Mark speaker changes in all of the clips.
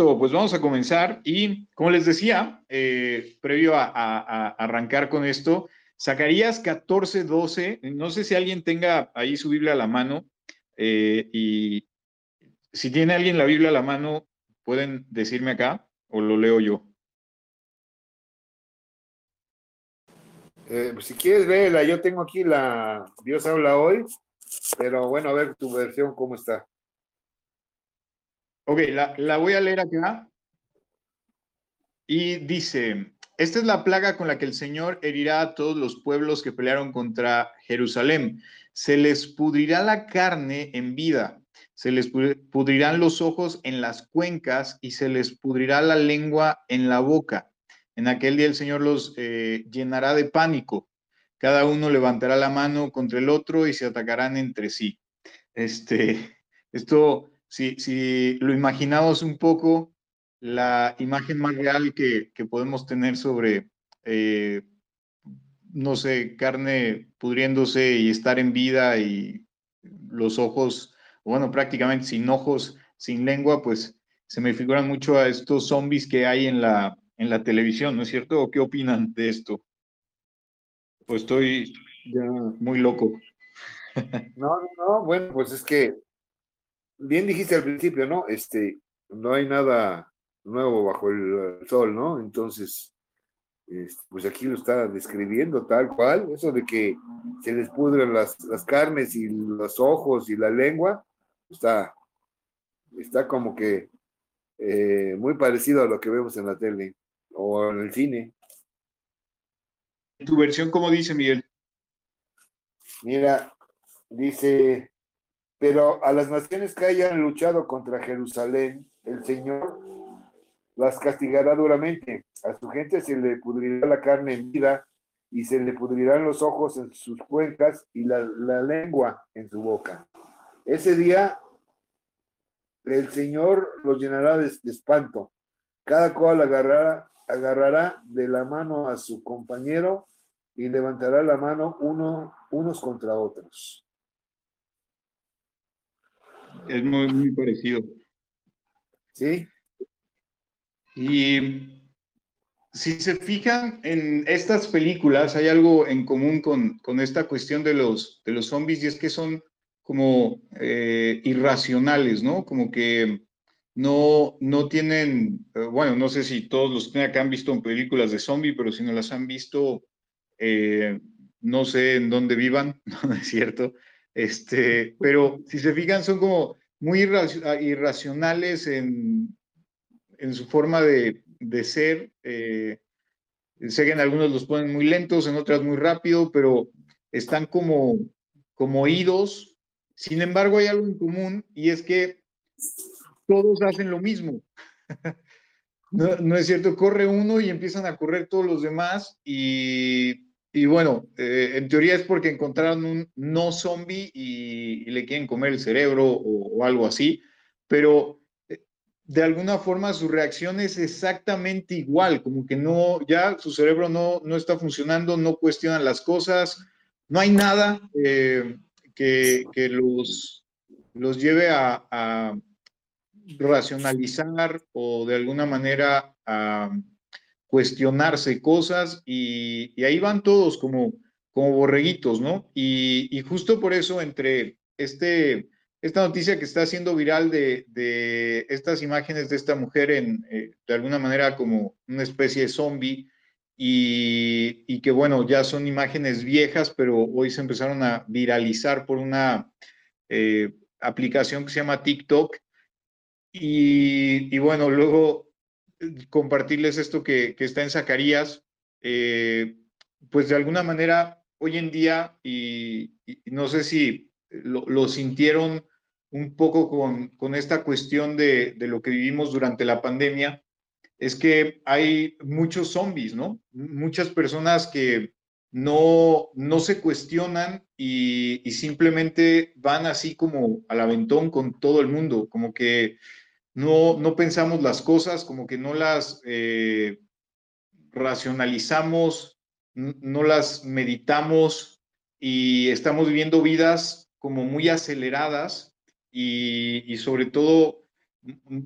Speaker 1: Pues vamos a comenzar y como les decía, eh, previo a, arrancar con esto, Zacarías 14, 12, no sé si alguien tenga ahí su Biblia a la mano eh, y si tiene alguien la Biblia a la mano, pueden decirme acá o lo leo yo.
Speaker 2: Eh, si quieres, léela, yo tengo aquí la Dios habla hoy, pero bueno, a ver tu versión cómo está.
Speaker 1: Ok, la, voy a leer acá. Y dice, esta es la plaga con la que el Señor herirá a todos los pueblos que pelearon contra Jerusalén. Se les pudrirá la carne en vida, se les pudrirán los ojos en las cuencas y se les pudrirá la lengua en la boca. En aquel día el Señor los eh, llenará de pánico. Cada uno levantará la mano contra el otro y se atacarán entre sí. Este, esto si, lo imaginamos un poco, la imagen más real que, podemos tener sobre, eh, no sé, carne pudriéndose y estar en vida y los ojos, bueno, prácticamente sin ojos, sin lengua, pues se me figuran mucho a estos zombies que hay en la, en la televisión, ¿no es cierto? ¿O qué opinan de esto? Pues estoy ya muy loco.
Speaker 2: No, no, no, bueno, pues es que bien dijiste al principio, ¿no? Este, no hay nada nuevo bajo el, sol, ¿no? Entonces, pues aquí lo está describiendo tal cual, eso de que se les pudren las, carnes y los ojos y la lengua, está, está como que eh, muy parecido a lo que vemos en la tele o en el cine.
Speaker 1: ¿Tu versión cómo dice, Miguel?
Speaker 2: Mira, dice, pero a las naciones que hayan luchado contra Jerusalén, el Señor las castigará duramente. A su gente se le pudrirá la carne en vida y se le pudrirán los ojos en sus cuencas y la, lengua en su boca. Ese día el Señor los llenará de, espanto. Cada cual agarrará, agarrará de la mano a su compañero y levantará la mano uno, unos contra otros.
Speaker 1: Es muy, muy parecido.
Speaker 2: Sí.
Speaker 1: Y si se fijan en estas películas, hay algo en común con, esta cuestión de los, de los zombies y es que son como eh, irracionales, ¿no? Como que no, no tienen, eh, bueno, no sé si todos los que han visto en películas de zombie, pero si no las han visto, eh, no sé en dónde vivan, ¿no es cierto? Este, pero si se fijan, son como muy irracionales en, en su forma de, de ser. Eh, sé que en algunos los ponen muy lentos, en otras muy rápido, pero están como, como oídos. Sin embargo, hay algo en común y es que todos hacen lo mismo. no, no, es cierto, corre uno y empiezan a correr todos los demás y y bueno, eh, en teoría es porque encontraron un no zombie y, le quieren comer el cerebro o, algo así, pero eh, de alguna forma su reacción es exactamente igual, como que no, ya su cerebro no, no está funcionando, no cuestionan las cosas, no hay nada eh, que, que, los, los lleve a, a racionalizar o de alguna manera a cuestionarse cosas y, ahí van todos como, como borreguitos, ¿no? Y, justo por eso entre este, esta noticia que está siendo viral de, de estas imágenes de esta mujer en, eh, de alguna manera como una especie de zombie y, y, que bueno, ya son imágenes viejas, pero hoy se empezaron a viralizar por una eh, aplicación que se llama TikTok. Y, y bueno, luego compartirles esto que, está en Zacarías, eh, pues de alguna manera hoy en día, y, no sé si lo, sintieron un poco con, esta cuestión de, lo que vivimos durante la pandemia, es que hay muchos zombies, ¿no? Muchas personas que no, no se cuestionan y simplemente van así como al aventón con todo el mundo, como que no, no pensamos las cosas, como que no las eh, racionalizamos, no las meditamos y estamos viviendo vidas como muy aceleradas y, sobre todo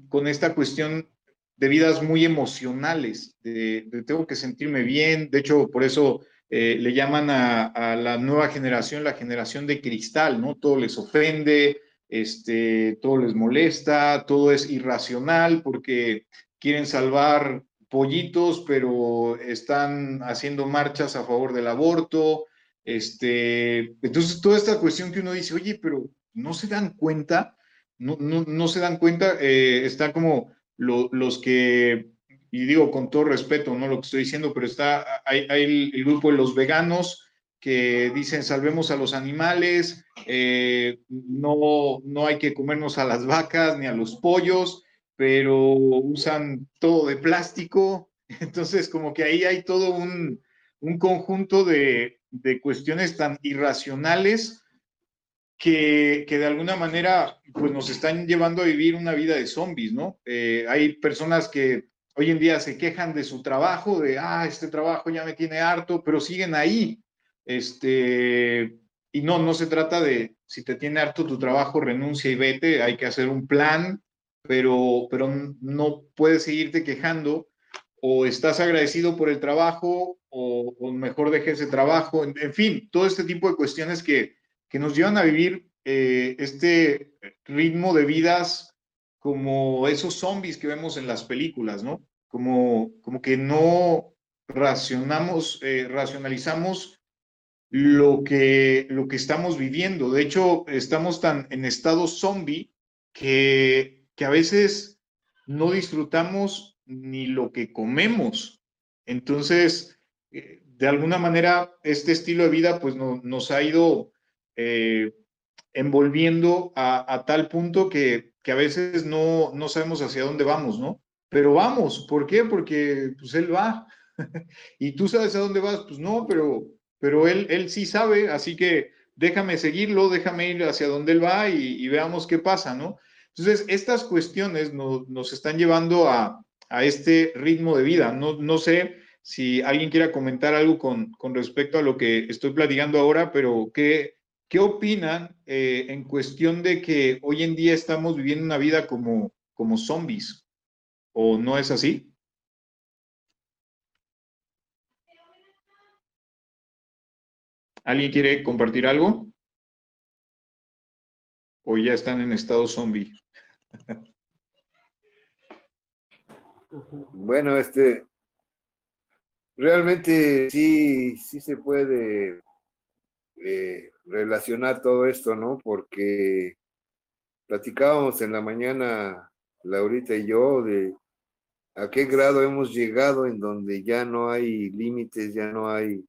Speaker 1: con esta cuestión de vidas muy emocionales, de, tengo que sentirme bien, de hecho, por eso eh, le llaman a, la nueva generación la generación de cristal, ¿no? Todo les ofende, este, todo les molesta, todo es irracional porque quieren salvar pollitos, pero están haciendo marchas a favor del aborto. Este, entonces, toda esta cuestión que uno dice, oye, pero no se dan cuenta, no, se dan cuenta, eh, está como los que, y digo con todo respeto, no lo que estoy diciendo, pero está, hay, el, grupo de los veganos que dicen salvemos a los animales, eh, no, no hay que comernos a las vacas ni a los pollos, pero usan todo de plástico. Entonces, como que ahí hay todo un, conjunto de, de, cuestiones tan irracionales que, de alguna manera pues nos están llevando a vivir una vida de zombies, ¿no? Eh, hay personas que hoy en día se quejan de su trabajo, de, ah, este trabajo ya me tiene harto, pero siguen ahí. Este, y no, no se trata de, si te tiene harto tu trabajo, renuncia y vete, hay que hacer un plan, pero, pero no puedes seguirte quejando o estás agradecido por el trabajo o, mejor deje ese trabajo, en fin, todo este tipo de cuestiones que, que nos llevan a vivir eh, este ritmo de vidas como esos zombies que vemos en las películas, ¿no? Como, como que no racionamos, eh, racionalizamos lo que, lo que estamos viviendo. De hecho, estamos tan en estado zombie que, que a veces no disfrutamos ni lo que comemos. Entonces, eh, de alguna manera, este estilo de vida pues no, nos ha ido eh, envolviendo a, tal punto que, a veces no, no sabemos hacia dónde vamos, ¿no? Pero vamos, ¿por qué? Porque pues él va. y tú sabes a dónde vas, pues no, pero, pero él, él sí sabe, así que déjame seguirlo, déjame ir hacia donde él va y, veamos qué pasa, ¿no? Entonces, estas cuestiones nos, están llevando a, este ritmo de vida. No, no sé si alguien quiera comentar algo con, con respecto a lo que estoy platicando ahora, pero ¿qué, ¿Qué opinan eh, en cuestión de que hoy en día estamos viviendo una vida como, como zombies? ¿O no es así? ¿Alguien quiere compartir algo? ¿O ya están en estado zombie?
Speaker 2: Bueno, este, realmente sí, sí se puede eh, relacionar todo esto, ¿no? Porque platicábamos en la mañana, Laurita y yo, de a qué grado hemos llegado en donde ya no hay límites, ya no hay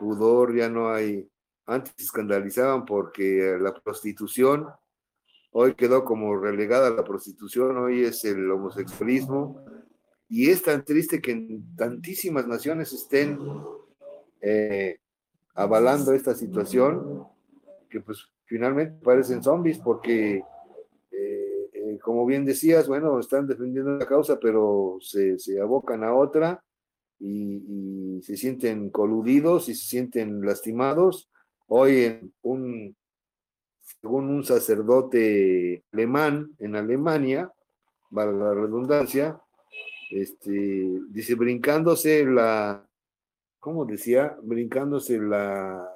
Speaker 2: pudor, ya no hay... Antes se escandalizaban porque la prostitución, hoy quedó como relegada la prostitución, hoy es el homosexualismo, y es tan triste que en tantísimas naciones estén eh, avalando esta situación, que pues finalmente parecen zombies porque, eh, eh, como bien decías, bueno, están defendiendo la causa, pero se, abocan a otra y, se sienten coludidos y se sienten lastimados. Hoy en un, según un sacerdote alemán en Alemania, para la redundancia, este, dice, brincándose la, ¿cómo decía? Brincándose la,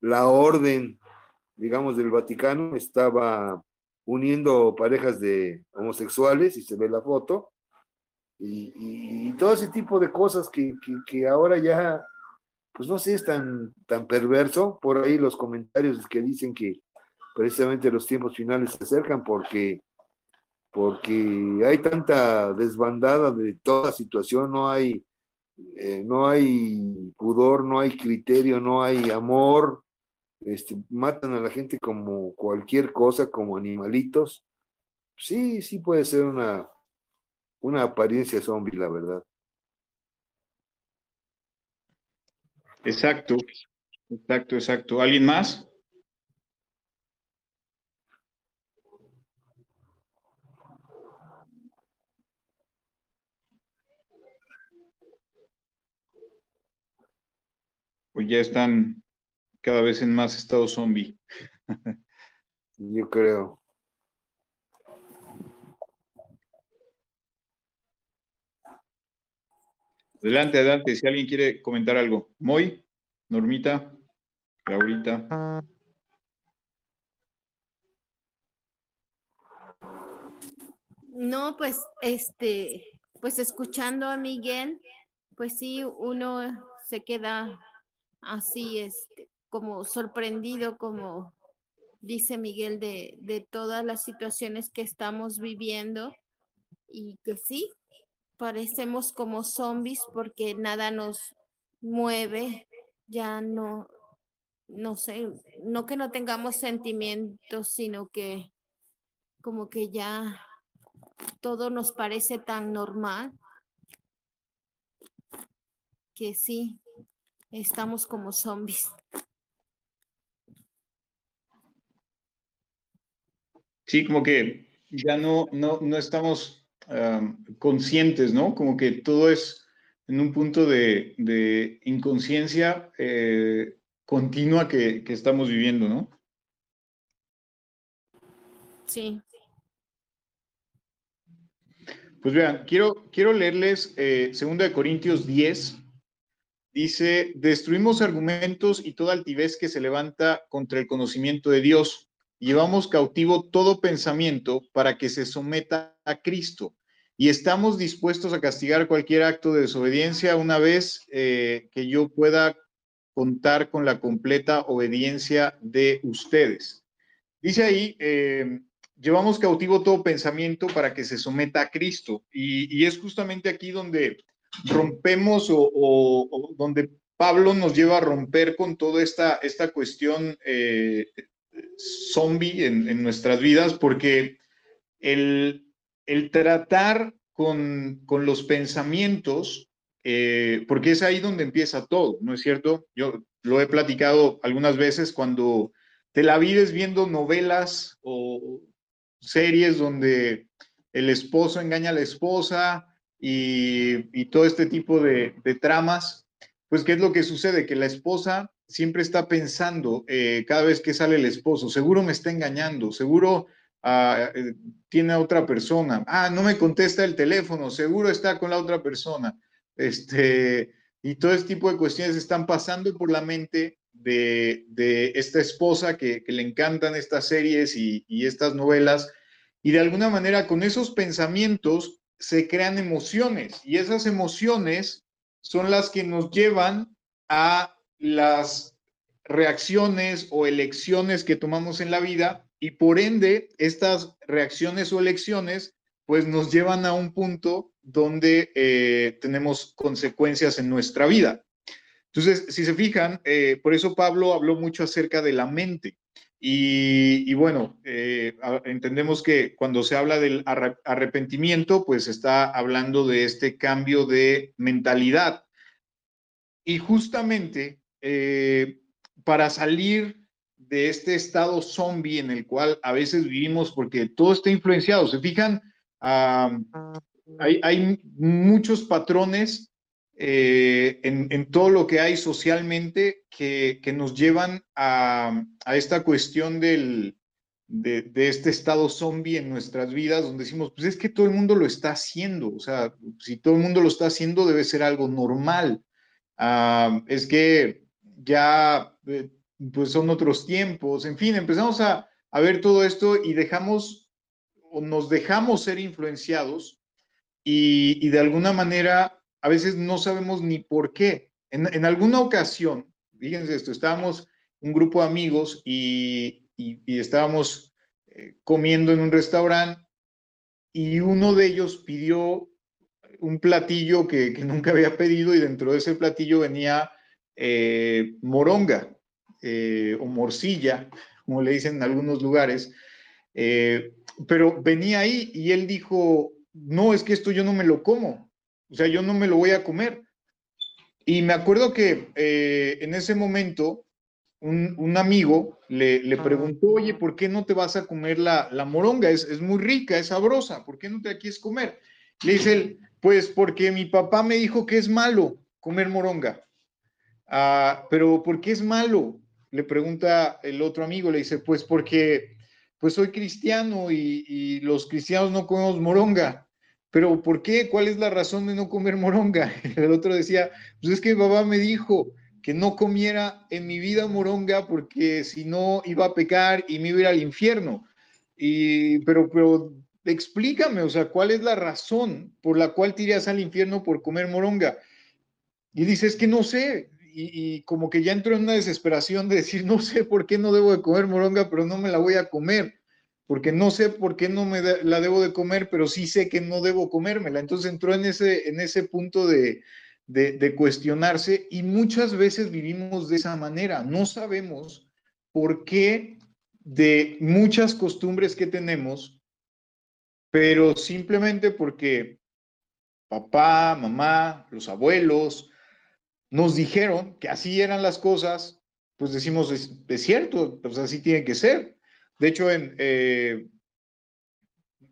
Speaker 2: la orden, digamos, del Vaticano, estaba uniendo parejas de homosexuales, y se ve la foto, y, todo ese tipo de cosas que, ahora ya, pues no sé, es tan, tan perverso. Por ahí los comentarios que dicen que precisamente los tiempos finales se acercan porque porque hay tanta desbandada de toda situación, no hay eh, no hay pudor, no hay criterio, no hay amor, este, matan a la gente como cualquier cosa, como animalitos. Sí, sí puede ser una, una apariencia zombie, la verdad.
Speaker 1: Exacto, exacto, exacto. ¿Alguien más? pues ya están cada vez en más estado zombie.
Speaker 2: Yo creo.
Speaker 1: Adelante, adelante, si alguien quiere comentar algo. Moy, Normita, Laurita.
Speaker 3: No, pues, este, pues escuchando a Miguel, pues sí, uno se queda así, este, como sorprendido, como dice Miguel, de, de todas las situaciones que estamos viviendo y que sí, parecemos como zombies porque nada nos mueve, ya no, no sé, no que no tengamos sentimientos, sino que como que ya todo nos parece tan normal que sí, estamos como zombies.
Speaker 1: Sí, como que ya no, no, no estamos conscientes, ¿no? Como que todo es en un punto de, inconsciencia eh, continua que, estamos viviendo, ¿no?
Speaker 3: Sí.
Speaker 1: Pues vean, quiero, quiero leerles eh, 2 de Corintios 10. Dice, destruimos argumentos y toda altivez que se levanta contra el conocimiento de Dios llevamos cautivo todo pensamiento para que se someta a Cristo. Y estamos dispuestos a castigar cualquier acto de desobediencia una vez eh, que yo pueda contar con la completa obediencia de ustedes. Dice ahí, eh, llevamos cautivo todo pensamiento para que se someta a Cristo. Y, es justamente aquí donde rompemos o, donde Pablo nos lleva a romper con toda esta, esta cuestión eh, zombie en, nuestras vidas porque el, tratar con, los pensamientos, eh, porque es ahí donde empieza todo, ¿no es cierto? Yo lo he platicado algunas veces cuando te la vives viendo novelas o series donde el esposo engaña a la esposa y, todo este tipo de, de tramas, pues ¿qué es lo que sucede? Que la esposa siempre está pensando eh, cada vez que sale el esposo, seguro me está engañando, seguro ah, eh, tiene a otra persona, ah, no me contesta el teléfono, seguro está con la otra persona. Este, y todo este tipo de cuestiones están pasando por la mente de, esta esposa que, le encantan estas series y, y estas novelas. Y de alguna manera con esos pensamientos se crean emociones y esas emociones son las que nos llevan a las reacciones o elecciones que tomamos en la vida y por ende estas reacciones o elecciones pues nos llevan a un punto donde eh, tenemos consecuencias en nuestra vida. Entonces, si se fijan, eh, por eso Pablo habló mucho acerca de la mente. Y, bueno, eh, entendemos que cuando se habla del arrepentimiento, pues está hablando de este cambio de mentalidad. Y justamente para salir de este estado zombie en el cual a veces vivimos, porque todo está influenciado. Se fijan, hay, muchos patrones eh, en, todo lo que hay socialmente que, nos llevan a, esta cuestión del, de, de, este estado zombie en nuestras vidas, donde decimos, pues es que todo el mundo lo está haciendo, o sea, si todo el mundo lo está haciendo, debe ser algo normal. es que ya eh, pues son otros tiempos, en fin, empezamos a, ver todo esto y dejamos o nos dejamos ser influenciados y, de alguna manera a veces no sabemos ni por qué. En, alguna ocasión, fíjense esto, estábamos un grupo de amigos y, estábamos eh, comiendo en un restaurante y uno de ellos pidió un platillo que, que, nunca había pedido y dentro de ese platillo venía eh, moronga eh, o morcilla, como le dicen en algunos lugares, eh, pero venía ahí y él dijo, no, es que esto yo no me lo como, o sea, yo no me lo voy a comer. Y me acuerdo que en ese momento un, amigo le, le, preguntó, oye, ¿por qué no te vas a comer la, la moronga? Es, es, muy rica, es sabrosa, ¿por qué no te la quieres comer? Le dice él, pues porque mi papá me dijo que es malo comer moronga. Ah, pero ¿por qué es malo? Le pregunta el otro amigo, le dice, pues porque pues soy cristiano y, los cristianos no comemos moronga. pero ¿por qué? ¿Cuál es la razón de no comer moronga? El otro decía, pues es que papá me dijo que no comiera en mi vida moronga porque si no iba a pecar y me iba a ir al infierno. Y, pero, pero explícame, o sea, ¿cuál es la razón por la cual te irías al infierno por comer moronga? Y dice, es que no sé, y, como que ya entró en una desesperación de decir, no sé por qué no debo de comer moronga, pero no me la voy a comer, porque no sé por qué no me la debo de comer, pero sí sé que no debo comérmela. Entonces entró en ese, en ese punto de, de cuestionarse y muchas veces vivimos de esa manera. No sabemos por qué de muchas costumbres que tenemos, pero simplemente porque papá, mamá, los abuelos, nos dijeron que así eran las cosas, pues decimos, es, cierto, pues así tiene que ser. De hecho, eh,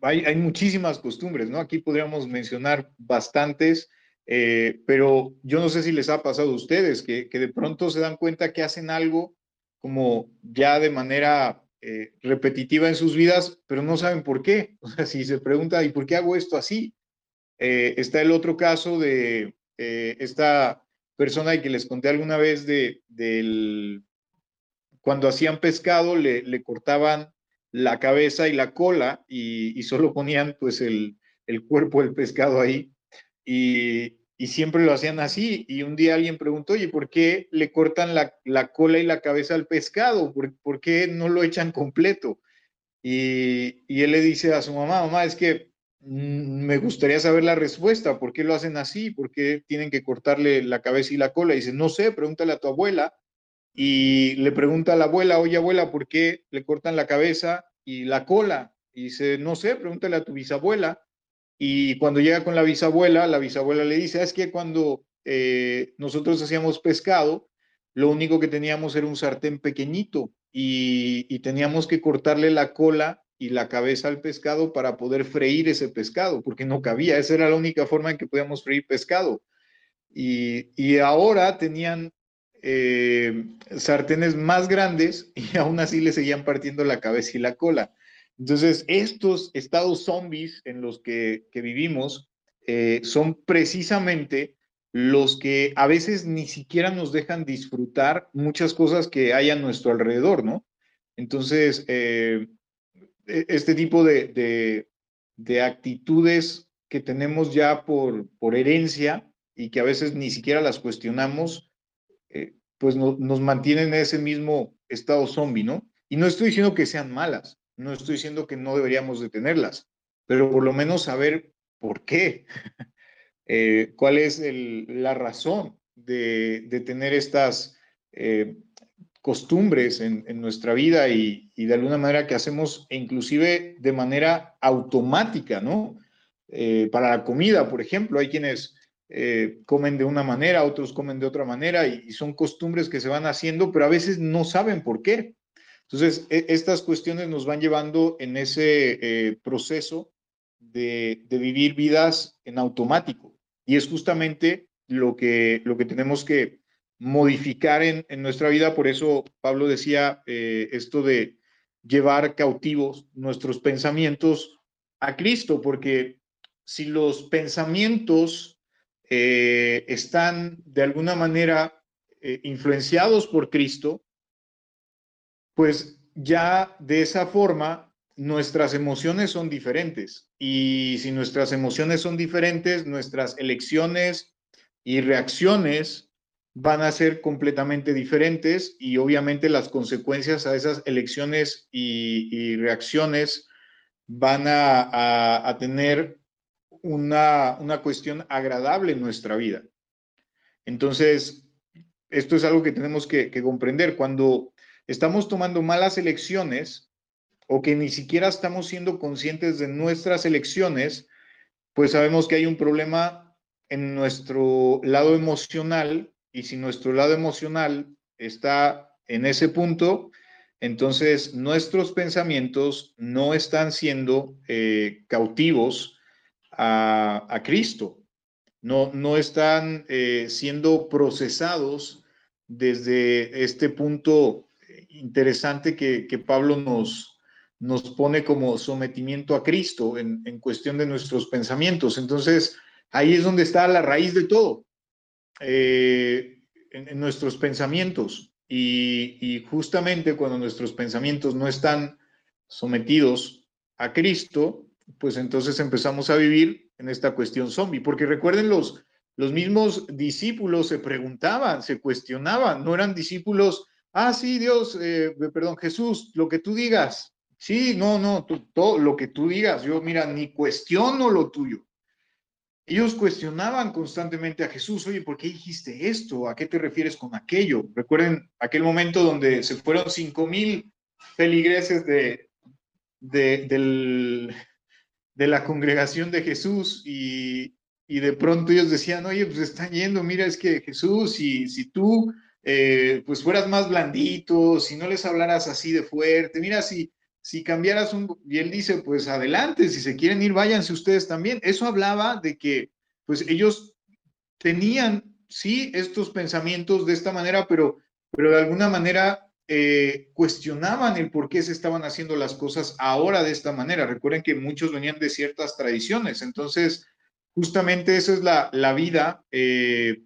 Speaker 1: hay, muchísimas costumbres, ¿no? Aquí podríamos mencionar bastantes, eh, pero yo no sé si les ha pasado a ustedes que, de pronto se dan cuenta que hacen algo como ya de manera eh, repetitiva en sus vidas, pero no saben por qué. O sea, si se pregunta, ¿y por qué hago esto así? está el otro caso de esta persona que les conté alguna vez de, cuando hacían pescado, le, le cortaban la cabeza y la cola y, y solo ponían pues el, el, cuerpo del pescado ahí. Y, y, siempre lo hacían así. Y un día alguien preguntó, oye, ¿por qué le cortan la, la cola y la cabeza al pescado? ¿Por, ¿Por, qué no lo echan completo? Y, y él le dice a su mamá, mamá, es que me gustaría saber la respuesta, ¿por qué lo hacen así? ¿Por qué tienen que cortarle la cabeza y la cola? Y dice, no sé, pregúntale a tu abuela. Y le pregunta a la abuela, oye abuela, ¿por qué le cortan la cabeza y la cola? Y dice, no sé, pregúntale a tu bisabuela. Y cuando llega con la bisabuela, la bisabuela le dice, es que cuando eh, nosotros hacíamos pescado, lo único que teníamos era un sartén pequeñito y teníamos que cortarle la cola y la cabeza al pescado para poder freír ese pescado, porque no cabía, esa era la única forma en que podíamos freír pescado. Y, ahora tenían eh, sartenes más grandes y aún así le seguían partiendo la cabeza y la cola. Entonces, estos estados zombies en los que, vivimos eh, son precisamente los que a veces ni siquiera nos dejan disfrutar muchas cosas que hay a nuestro alrededor, ¿no? Entonces, eh, este tipo de, actitudes que tenemos ya por, por herencia y que a veces ni siquiera las cuestionamos, eh, pues nos mantienen en ese mismo estado zombie, ¿no? Y no estoy diciendo que sean malas, no estoy diciendo que no deberíamos de tenerlas, pero por lo menos saber por qué, eh, cuál es la razón de, tener estas eh, costumbres en, nuestra vida y, de alguna manera que hacemos inclusive de manera automática, ¿no? Eh, para la comida, por ejemplo, hay quienes eh, comen de una manera, otros comen de otra manera y, son costumbres que se van haciendo, pero a veces no saben por qué. Entonces, e, estas cuestiones nos van llevando en ese eh, proceso de, de, vivir vidas en automático. Y es justamente lo que, lo que tenemos que, modificar en, nuestra vida. Por eso Pablo decía eh, esto de llevar cautivos nuestros pensamientos a Cristo, porque si los pensamientos eh, están de alguna manera eh, influenciados por Cristo, pues ya de esa forma nuestras emociones son diferentes. Y si nuestras emociones son diferentes, nuestras elecciones y reacciones van a ser completamente diferentes y obviamente las consecuencias a esas elecciones y, reacciones van a, tener una, cuestión agradable en nuestra vida. Entonces, esto es algo que tenemos que, que comprender. Cuando estamos tomando malas elecciones o que ni siquiera estamos siendo conscientes de nuestras elecciones, pues sabemos que hay un problema en nuestro lado emocional y si nuestro lado emocional está en ese punto, entonces nuestros pensamientos no están siendo eh, cautivos a, Cristo, no, no están eh, siendo procesados desde este punto interesante que, Pablo nos, nos pone como sometimiento a Cristo en, cuestión de nuestros pensamientos. Entonces, ahí es donde está la raíz de todo, eh, en, nuestros pensamientos. y justamente cuando nuestros pensamientos no están sometidos a Cristo, pues entonces empezamos a vivir en esta cuestión zombie, porque recuerden los, los mismos discípulos se preguntaban, se cuestionaban, no eran discípulos, ah, sí, Dios, eh, perdón, Jesús, lo que tú digas, sí, no, no, todo lo que tú digas, yo mira, ni cuestiono lo tuyo. Ellos cuestionaban constantemente a Jesús, oye, ¿por qué dijiste esto? ¿A qué te refieres con aquello? Recuerden aquel momento donde se fueron cinco mil feligreses de, de, la congregación de Jesús y, de pronto ellos decían, oye, pues están yendo, mira, es que Jesús, si, si tú eh, pues fueras más blandito, si no les hablaras así de fuerte, mira, si, si cambiaras un, y él dice, pues adelante, si se quieren ir, váyanse ustedes también. Eso hablaba de que pues ellos tenían, sí, estos pensamientos de esta manera, pero, pero de alguna manera eh, cuestionaban el por qué se estaban haciendo las cosas ahora de esta manera. Recuerden que muchos venían de ciertas tradiciones, entonces justamente esa es la, la vida eh,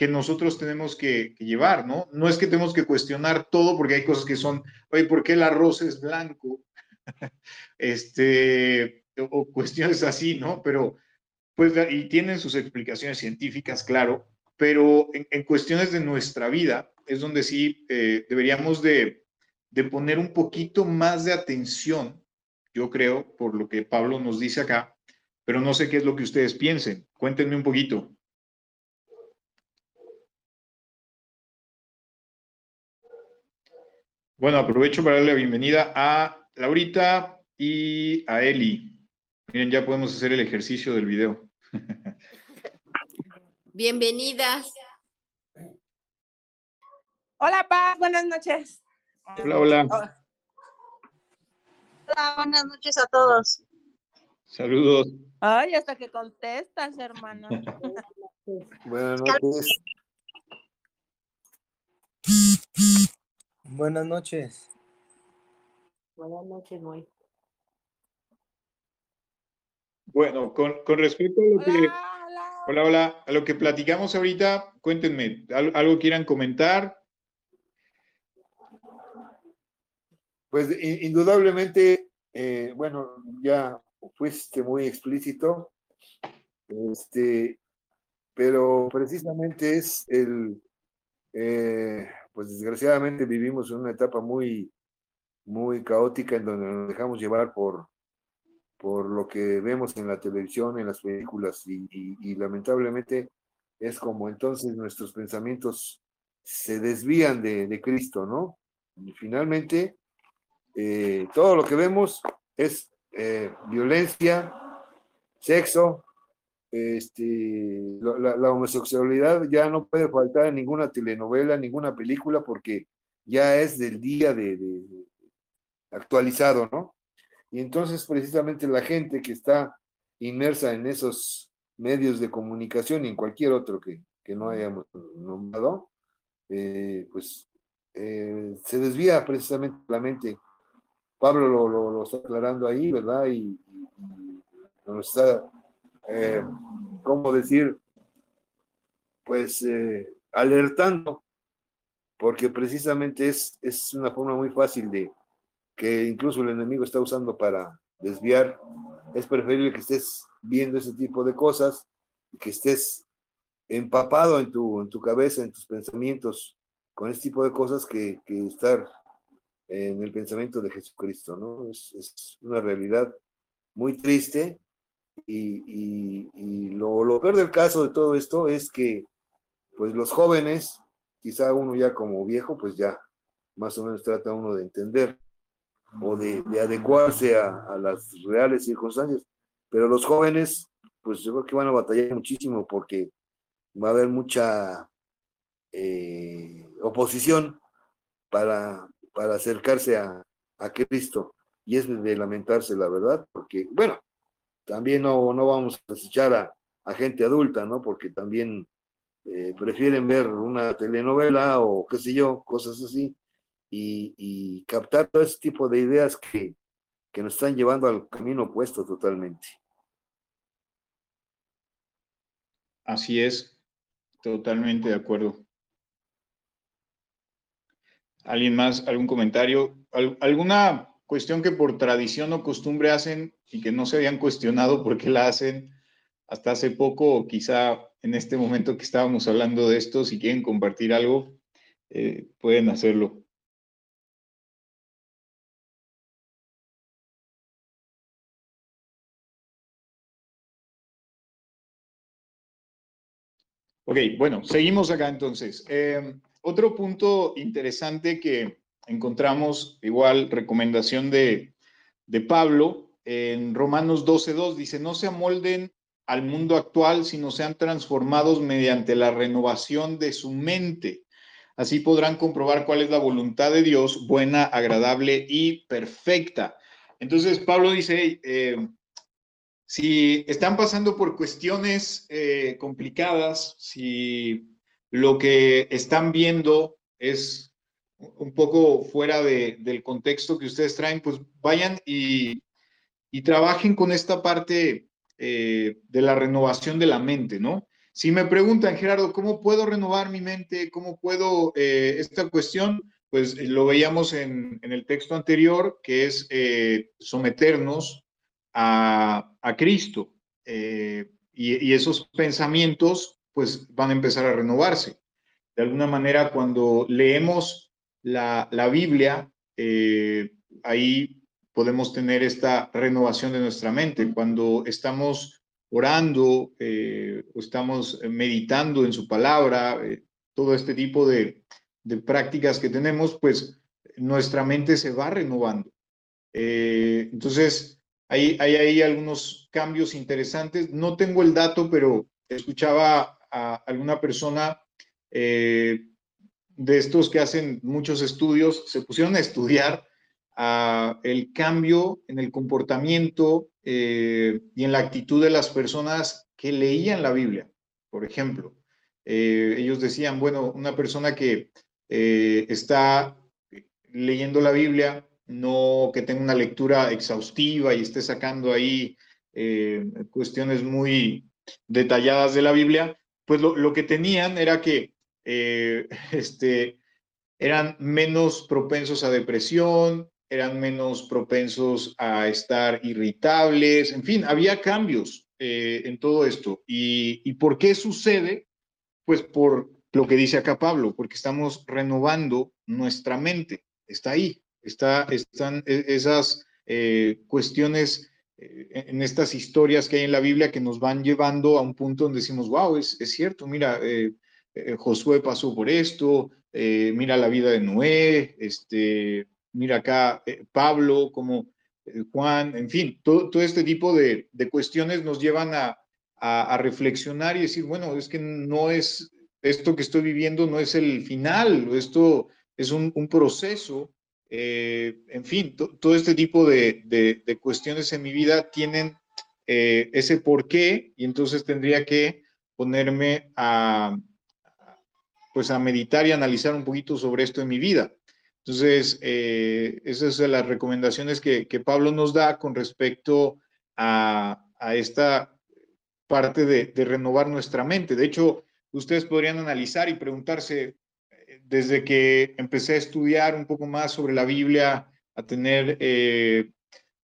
Speaker 1: que nosotros tenemos que, llevar, ¿no? No es que tenemos que cuestionar todo porque hay cosas que son, oye, ¿por qué el arroz es blanco? este, o cuestiones así, ¿no? Pero, pues, y tienen sus explicaciones científicas, claro, pero en cuestiones de nuestra vida, es donde sí eh, deberíamos de, poner un poquito más de atención, yo creo, por lo que Pablo nos dice acá, pero no sé qué es lo que ustedes piensen. Cuéntenme un poquito. Bueno, aprovecho para darle la bienvenida a Laurita y a Eli. Miren, ya podemos hacer el ejercicio del video.
Speaker 3: Bienvenidas.
Speaker 4: Hola, Paz, buenas noches.
Speaker 1: Hola, hola.
Speaker 5: Hola, buenas noches a todos.
Speaker 1: Saludos.
Speaker 4: Ay, hasta que contestas, hermana.
Speaker 2: buenas noches.
Speaker 6: Buenas noches.
Speaker 5: Buenas noches, muy.
Speaker 1: Bueno, con, respecto a lo que... Hola, hola. A lo que platicamos ahorita, cuéntenme, ¿algo quieran comentar?
Speaker 2: Pues indudablemente, eh, bueno, ya fuiste muy explícito, este, pero precisamente es el, eh, pues desgraciadamente vivimos en una etapa muy, muy caótica en donde nos dejamos llevar por, por lo que vemos en la televisión, en las películas, y lamentablemente es como entonces nuestros pensamientos se desvían de, Cristo, ¿no? Y finalmente eh, todo lo que vemos es eh, violencia, sexo, este, la, homosexualidad ya no puede faltar en ninguna telenovela, ninguna película, porque ya es del día de, actualizado, ¿no? Y entonces precisamente la gente que está inmersa en esos medios de comunicación y en cualquier otro que, no hayamos nombrado, eh, pues se desvía precisamente la mente Pablo lo, está aclarando ahí, ¿verdad? Y, nos está, eh, ¿cómo decir? Pues eh, alertando, porque precisamente es, es una forma muy fácil de que incluso el enemigo está usando para desviar. Es preferible que estés viendo ese tipo de cosas, que estés empapado en tu, en tu cabeza, en tus pensamientos con ese tipo de cosas que, que estar en el pensamiento de Jesucristo, ¿no? Es, una realidad muy triste y, lo, lo, peor del caso de todo esto es que, pues los jóvenes, quizá uno ya como viejo, pues ya más o menos trata uno de entender o de, adecuarse a, las reales circunstancias, pero los jóvenes, pues yo creo que van a batallar muchísimo porque va a haber mucha eh, oposición para para acercarse a, Cristo. Y es de lamentarse, la verdad, porque, bueno, también no, no vamos a desechar a, gente adulta, ¿no? Porque también eh, prefieren ver una telenovela o qué sé yo, cosas así. y, y captar todo ese tipo de ideas que, que nos están llevando al camino opuesto totalmente.
Speaker 1: Así es, totalmente de acuerdo. ¿Alguien más? ¿Algún comentario? ¿Alguna cuestión que por tradición o costumbre hacen y que no se habían cuestionado por qué la hacen hasta hace poco o quizá en este momento que estábamos hablando de esto, si quieren compartir algo, eh, pueden hacerlo. Ok, bueno, seguimos acá entonces. Eh, otro punto interesante que encontramos, igual recomendación de, Pablo, en Romanos 12.2 dice, no se amolden al mundo actual, sino sean transformados mediante la renovación de su mente. Así podrán comprobar cuál es la voluntad de Dios, buena, agradable y perfecta. Entonces, Pablo dice, eh, si están pasando por cuestiones eh, complicadas, si lo que están viendo es un poco fuera del contexto que ustedes traen, pues vayan y, trabajen con esta parte eh, de la renovación de la mente, ¿no? Si me preguntan, Gerardo, ¿cómo puedo renovar mi mente? ¿Cómo puedo eh, esta cuestión? Pues eh, lo veíamos en, el texto anterior, que es someternos a, Cristo. y, esos pensamientos pues van a empezar a renovarse. De alguna manera, cuando leemos la, Biblia, eh, ahí podemos tener esta renovación de nuestra mente. Cuando estamos orando eh, o estamos meditando en su palabra, eh, todo este tipo de, prácticas que tenemos, pues nuestra mente se va renovando. entonces, hay, hay ahí algunos cambios interesantes. No tengo el dato, pero escuchaba a alguna persona eh, de estos que hacen muchos estudios, se pusieron a estudiar el cambio en el comportamiento eh, y en la actitud de las personas que leían la Biblia. Por ejemplo, eh, ellos decían, bueno, una persona que está leyendo la Biblia, no que tenga una lectura exhaustiva y esté sacando ahí cuestiones muy detalladas de la Biblia, pues lo, que tenían era que eh, este, eran menos propensos a depresión, eran menos propensos a estar irritables, en fin, había cambios eh, en todo esto. ¿Y, por qué sucede? Pues por lo que dice acá Pablo, porque estamos renovando nuestra mente, está ahí, está, están e, esas eh, cuestiones eh, en estas historias que hay en la Biblia que nos van llevando a un punto donde decimos, wow, es, es cierto, mira, eh, eh, Josué pasó por esto, mira la vida de Noé, este, mira acá Pablo, como Juan, en fin, todo, este tipo de, de, cuestiones nos llevan a, a, reflexionar y decir, bueno, es que no es, esto que estoy viviendo no es el final, esto es un, un proceso eh, en fin, todo este tipo de, cuestiones en mi vida tienen eh, ese porqué y entonces tendría que ponerme a, pues a meditar y analizar un poquito sobre esto en mi vida. Entonces, eh, esas son las recomendaciones que, Pablo nos da con respecto a, esta parte de renovar nuestra mente. De hecho, ustedes podrían analizar y preguntarse, desde que empecé a estudiar un poco más sobre la Biblia, a tener eh,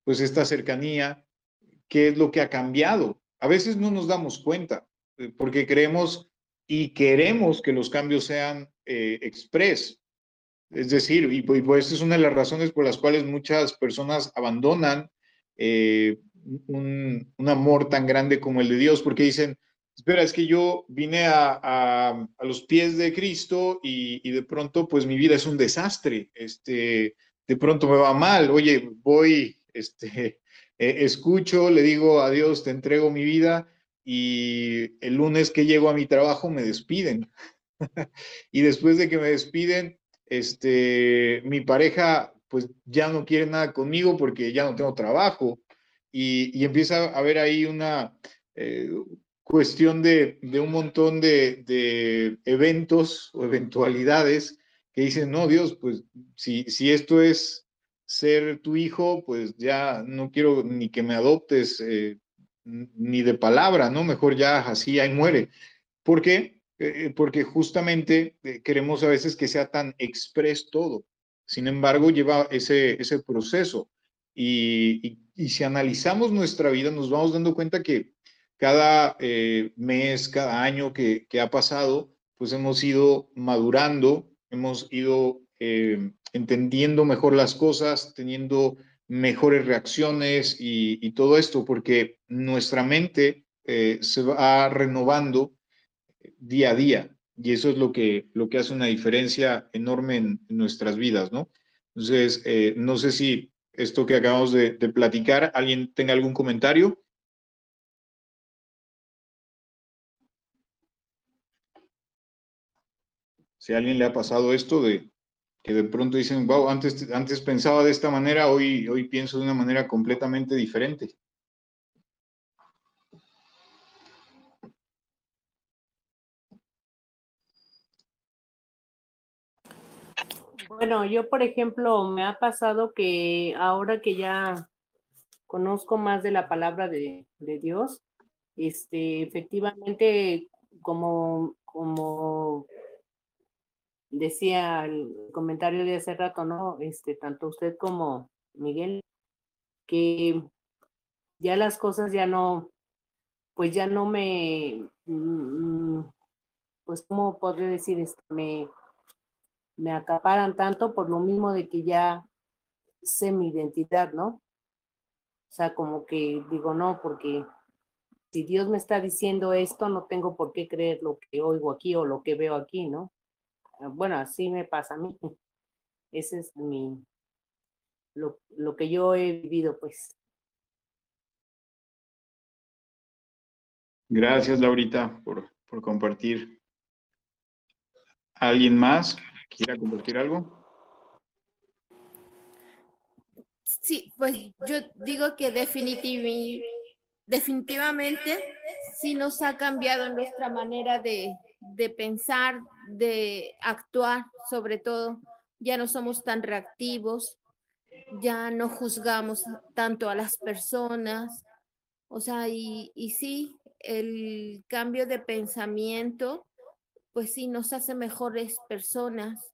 Speaker 1: pues esta cercanía, ¿qué es lo que ha cambiado? A veces no nos damos cuenta, eh, porque creemos y queremos que los cambios sean eh. Es decir, y pues, pues es una de las razones por las cuales muchas personas abandonan un, un, amor tan grande como el de Dios, porque dicen, espera, es que yo vine a, los pies de Cristo y, de pronto pues mi vida es un desastre, este, de pronto me va mal, oye, voy, este, eh, escucho, le digo a Dios, te entrego mi vida y el lunes que llego a mi trabajo me despiden. y después de que me despiden, este, mi pareja pues ya no quiere nada conmigo porque ya no tengo trabajo y, empieza a haber ahí una, eh, cuestión de, un montón de, eventos o eventualidades que dicen, no, Dios, pues si, si esto es ser tu hijo, pues ya no quiero ni que me adoptes eh, ni de palabra, ¿no? Mejor ya así, ahí muere. ¿Por qué? Eh, porque justamente eh, queremos a veces que sea tan express todo. Sin embargo, lleva ese, ese proceso. Y, y, si analizamos nuestra vida, nos vamos dando cuenta que cada mes, cada año que, que ha pasado, pues hemos ido madurando, hemos ido eh, entendiendo mejor las cosas, teniendo mejores reacciones y, todo esto, porque nuestra mente eh, se va renovando día a día y eso es lo que, lo que hace una diferencia enorme en, nuestras vidas, ¿no? Entonces, eh, no sé si esto que acabamos de, de platicar, alguien tenga algún comentario. Si a alguien le ha pasado esto de que de pronto dicen, wow, antes, antes pensaba de esta manera, hoy, hoy pienso de una manera completamente diferente.
Speaker 5: Bueno, yo por ejemplo me ha pasado que ahora que ya conozco más de la palabra de, de Dios, este, efectivamente, como, como decía el comentario de hace rato, ¿no? Este, tanto usted como Miguel, que ya las cosas ya no, pues ya no me, mm, pues, ¿cómo podría decir esto? Me, me acaparan tanto por lo mismo de que ya sé mi identidad, ¿no? O sea, como que digo, no, porque si Dios me está diciendo esto, no tengo por qué creer lo que oigo aquí o lo que veo aquí, ¿no? Ah, bueno, así me pasa a mí. Ese es mi, lo, lo que yo he vivido, pues.
Speaker 1: Gracias, Laurita, por, por compartir. ¿Alguien más quiera compartir algo?
Speaker 3: Sí, pues yo digo que definitivamente, definitivamente sí nos ha cambiado nuestra manera de, de pensar, de actuar, sobre todo. Ya no somos tan reactivos, ya no juzgamos tanto a las personas. O sea, y, y sí, el cambio de pensamiento, pues sí, nos hace mejores personas.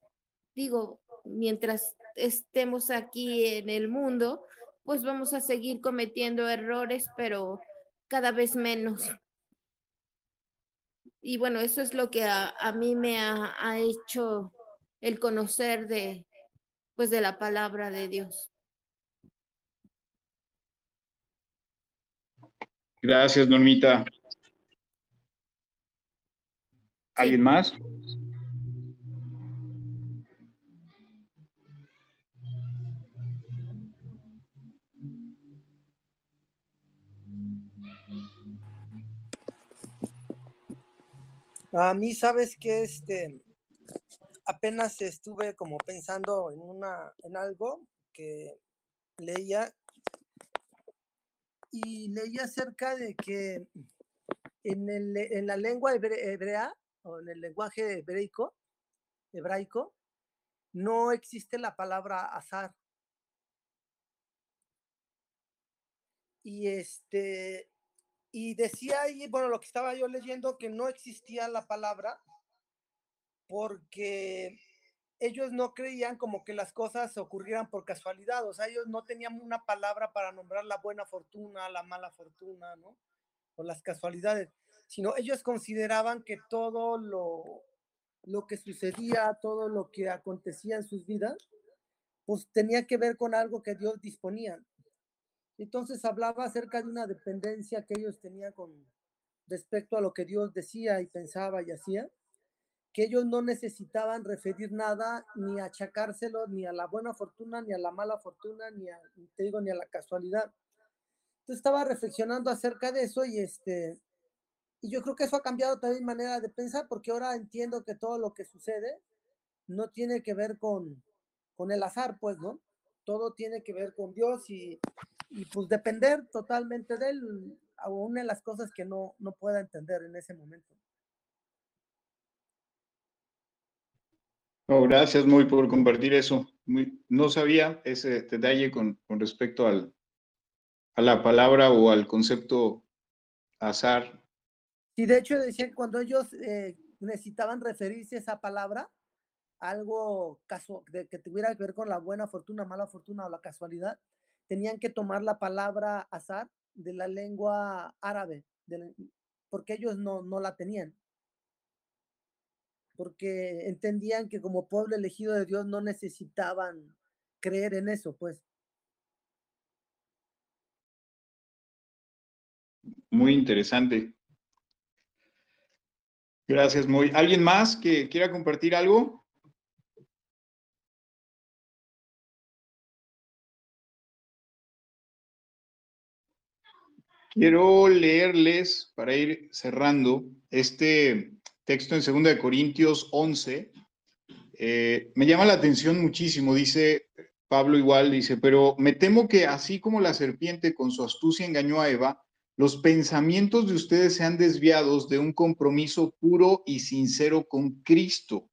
Speaker 3: Digo, mientras estemos aquí en el mundo, pues vamos a seguir cometiendo errores, pero cada vez menos y bueno, eso es lo que a, mí me ha, ha, hecho el conocer de, pues de la palabra de Dios.
Speaker 1: Gracias, Normita. ¿Alguien más?
Speaker 6: A mí, sabes que este apenas estuve como pensando en una en algo que leía y leía acerca de que en, el, en la lengua hebrea o en el lenguaje hebraico, hebraico no existe la palabra azar. Y este y decía ahí, bueno, lo que estaba yo leyendo, que no existía la palabra porque ellos no creían como que las cosas ocurrieran por casualidad, o sea, ellos no tenían una palabra para nombrar la buena fortuna, la mala fortuna, ¿no? O las casualidades, sino ellos consideraban que todo lo, lo que sucedía, todo lo que acontecía en sus vidas, pues tenía que ver con algo que Dios disponía. Entonces hablaba acerca de una dependencia que ellos tenían con respecto a lo que Dios decía y pensaba y hacía, que ellos no necesitaban referir nada ni achacárselo ni a la buena fortuna, ni a la mala fortuna, ni a, te digo, ni a la casualidad. Entonces estaba reflexionando acerca de eso y este, y yo creo que eso ha cambiado también mi manera de pensar porque ahora entiendo que todo lo que sucede no tiene que ver con, con el azar, pues, ¿no? Todo tiene que ver con Dios y, y pues depender totalmente de él, aún en las cosas que no, no pueda entender en ese momento.
Speaker 1: gracias muy por compartir eso. no sabía ese detalle con, con respecto al, a la palabra o al concepto azar.
Speaker 6: Sí, de hecho decían cuando ellos eh, necesitaban referirse a esa palabra, algo caso de, que tuviera que ver con la buena fortuna, mala fortuna o la casualidad, tenían que tomar la palabra azar de la lengua árabe, porque ellos no, no la tenían. Porque entendían que como pueblo elegido de Dios no necesitaban creer en eso, pues.
Speaker 1: Muy interesante. Gracias, muy. ¿Alguien más que quiera compartir algo? Quiero leerles, para ir cerrando, este texto en 2 de Corintios 11. Eh, me llama la atención muchísimo, dice Pablo igual, dice, pero me temo que así como la serpiente con su astucia engañó a Eva, los pensamientos de ustedes sean desviados de un compromiso puro y sincero con Cristo.